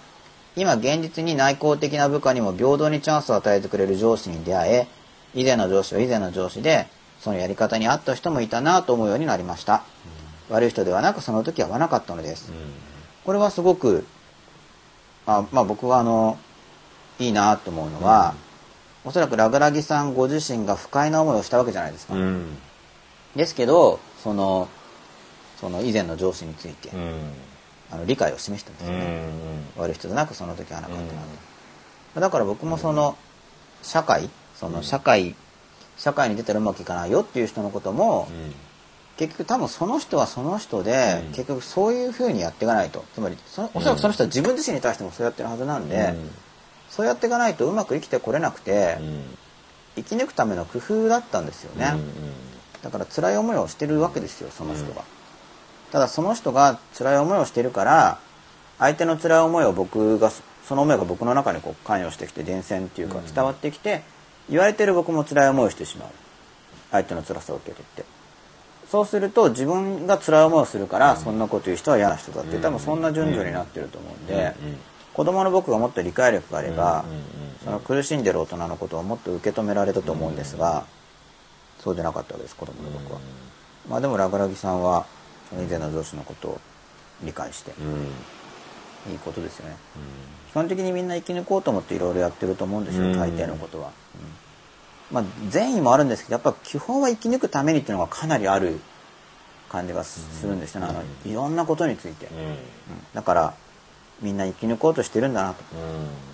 今現実に内向的な部下にも平等にチャンスを与えてくれる上司に出会え、以前の上司は以前の上司で、そのやり方に合った人もいたなと思うようになりました。悪い人ではなくその時は合わなかったのです。これはすごく、あまあ僕はあの、いいなと思うのは、おそらくラグラギさんご自身が不快な思いをしたわけじゃないですか。うんですけど、その、その以前の上司について、うんあの理解を示したんですうよね。ん悪い人じゃなくその時はなかったなと。だから僕もその、社会、その社会、社会に出たらうまくいかないよっていう人のことも、結局多分その人はその人で、うん。結局そういうふうにやっていかないと。つまりその、おそらくその人は自分自身に対してもそうやってるはずなんで、そうやっていかないとうまく生きてこれなくて、生き抜くための工夫だったんですよね。だから辛い思いをしてるわけですよ、その人が。ただその人が辛い思いをしてるから、相手の辛い思いを僕が、その思いが僕の中にこう関与してきて、伝染っていうか伝わってきて、言われてる僕も辛い思いをしてしまう。相手の辛さを受け取って。そうすると自分が辛い思いをするから、そんなこと言う人は嫌な人だって、多分そんな順序になってると思うんで、子供の僕がもっと理解力があれば、その苦しんでる大人のことをもっと受け止められたと思うんですが、そうじゃなかったわけです子供の僕は、まあでもラグラギさんは以前の上司のことを理解していいことですよね、基本的にみんな生き抜こうと思っていろいろやってると思うんですよ、うん。大抵のことは、まあ善意もあるんですけどやっぱ基本は生き抜くためにっていうのがかなりある感じがするんですよね、あのいろんなことについて、うん。だからみんな生き抜こうとしてるんだなと。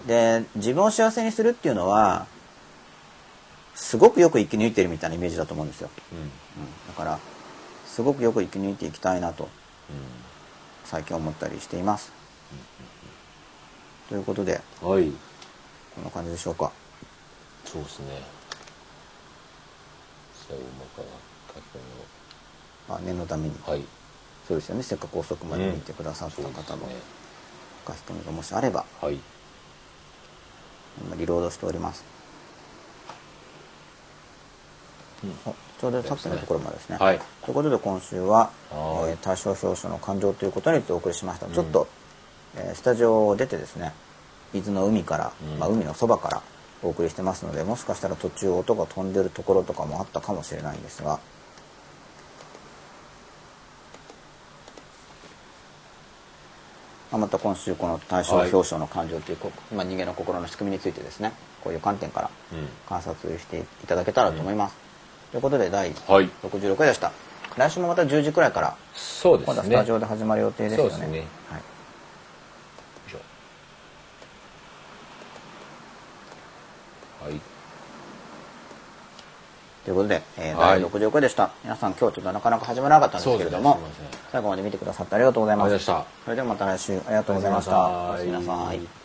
で自分を幸せにするっていうのはすごくよく生き抜いてるみたいなイメージだと思うんですよ、うん。だからすごくよく生き抜いていきたいなと最近思ったりしています、ということではい。こんな感じでしょうか。そうですね。最後から書き込あ念のために、はい。そうですよね。せっかく遅くまで見てくださった方の書き込みがもしあればはい。今リロードしております、おちょうどさっきのところまでですね、はい。ということで今週は、はい。えー大賞表彰の感情ということについてお送りしました、ちょっと、えースタジオを出てですね伊豆の海から、うん。まあ、海のそばからお送りしてますのでもしかしたら途中音が飛んでるところとかもあったかもしれないんですがまた今週この大賞表彰の感情というこ、まあ、人間の心の仕組みについてですねこういう観点からうん。観察していただけたらと思います、ということで第はい。66回でした。来週もまた10時くらいからそうですね。今度はスタジオで始まる予定ですよね。ね。はいしょはい。ということで、えーはい。第66回でした。皆さん今日ちょっとなかなか始まらなかったんですけれども、ね最後まで見てくださってありがとうございました。それではまた来週。ありがとうございましたおやすみなさい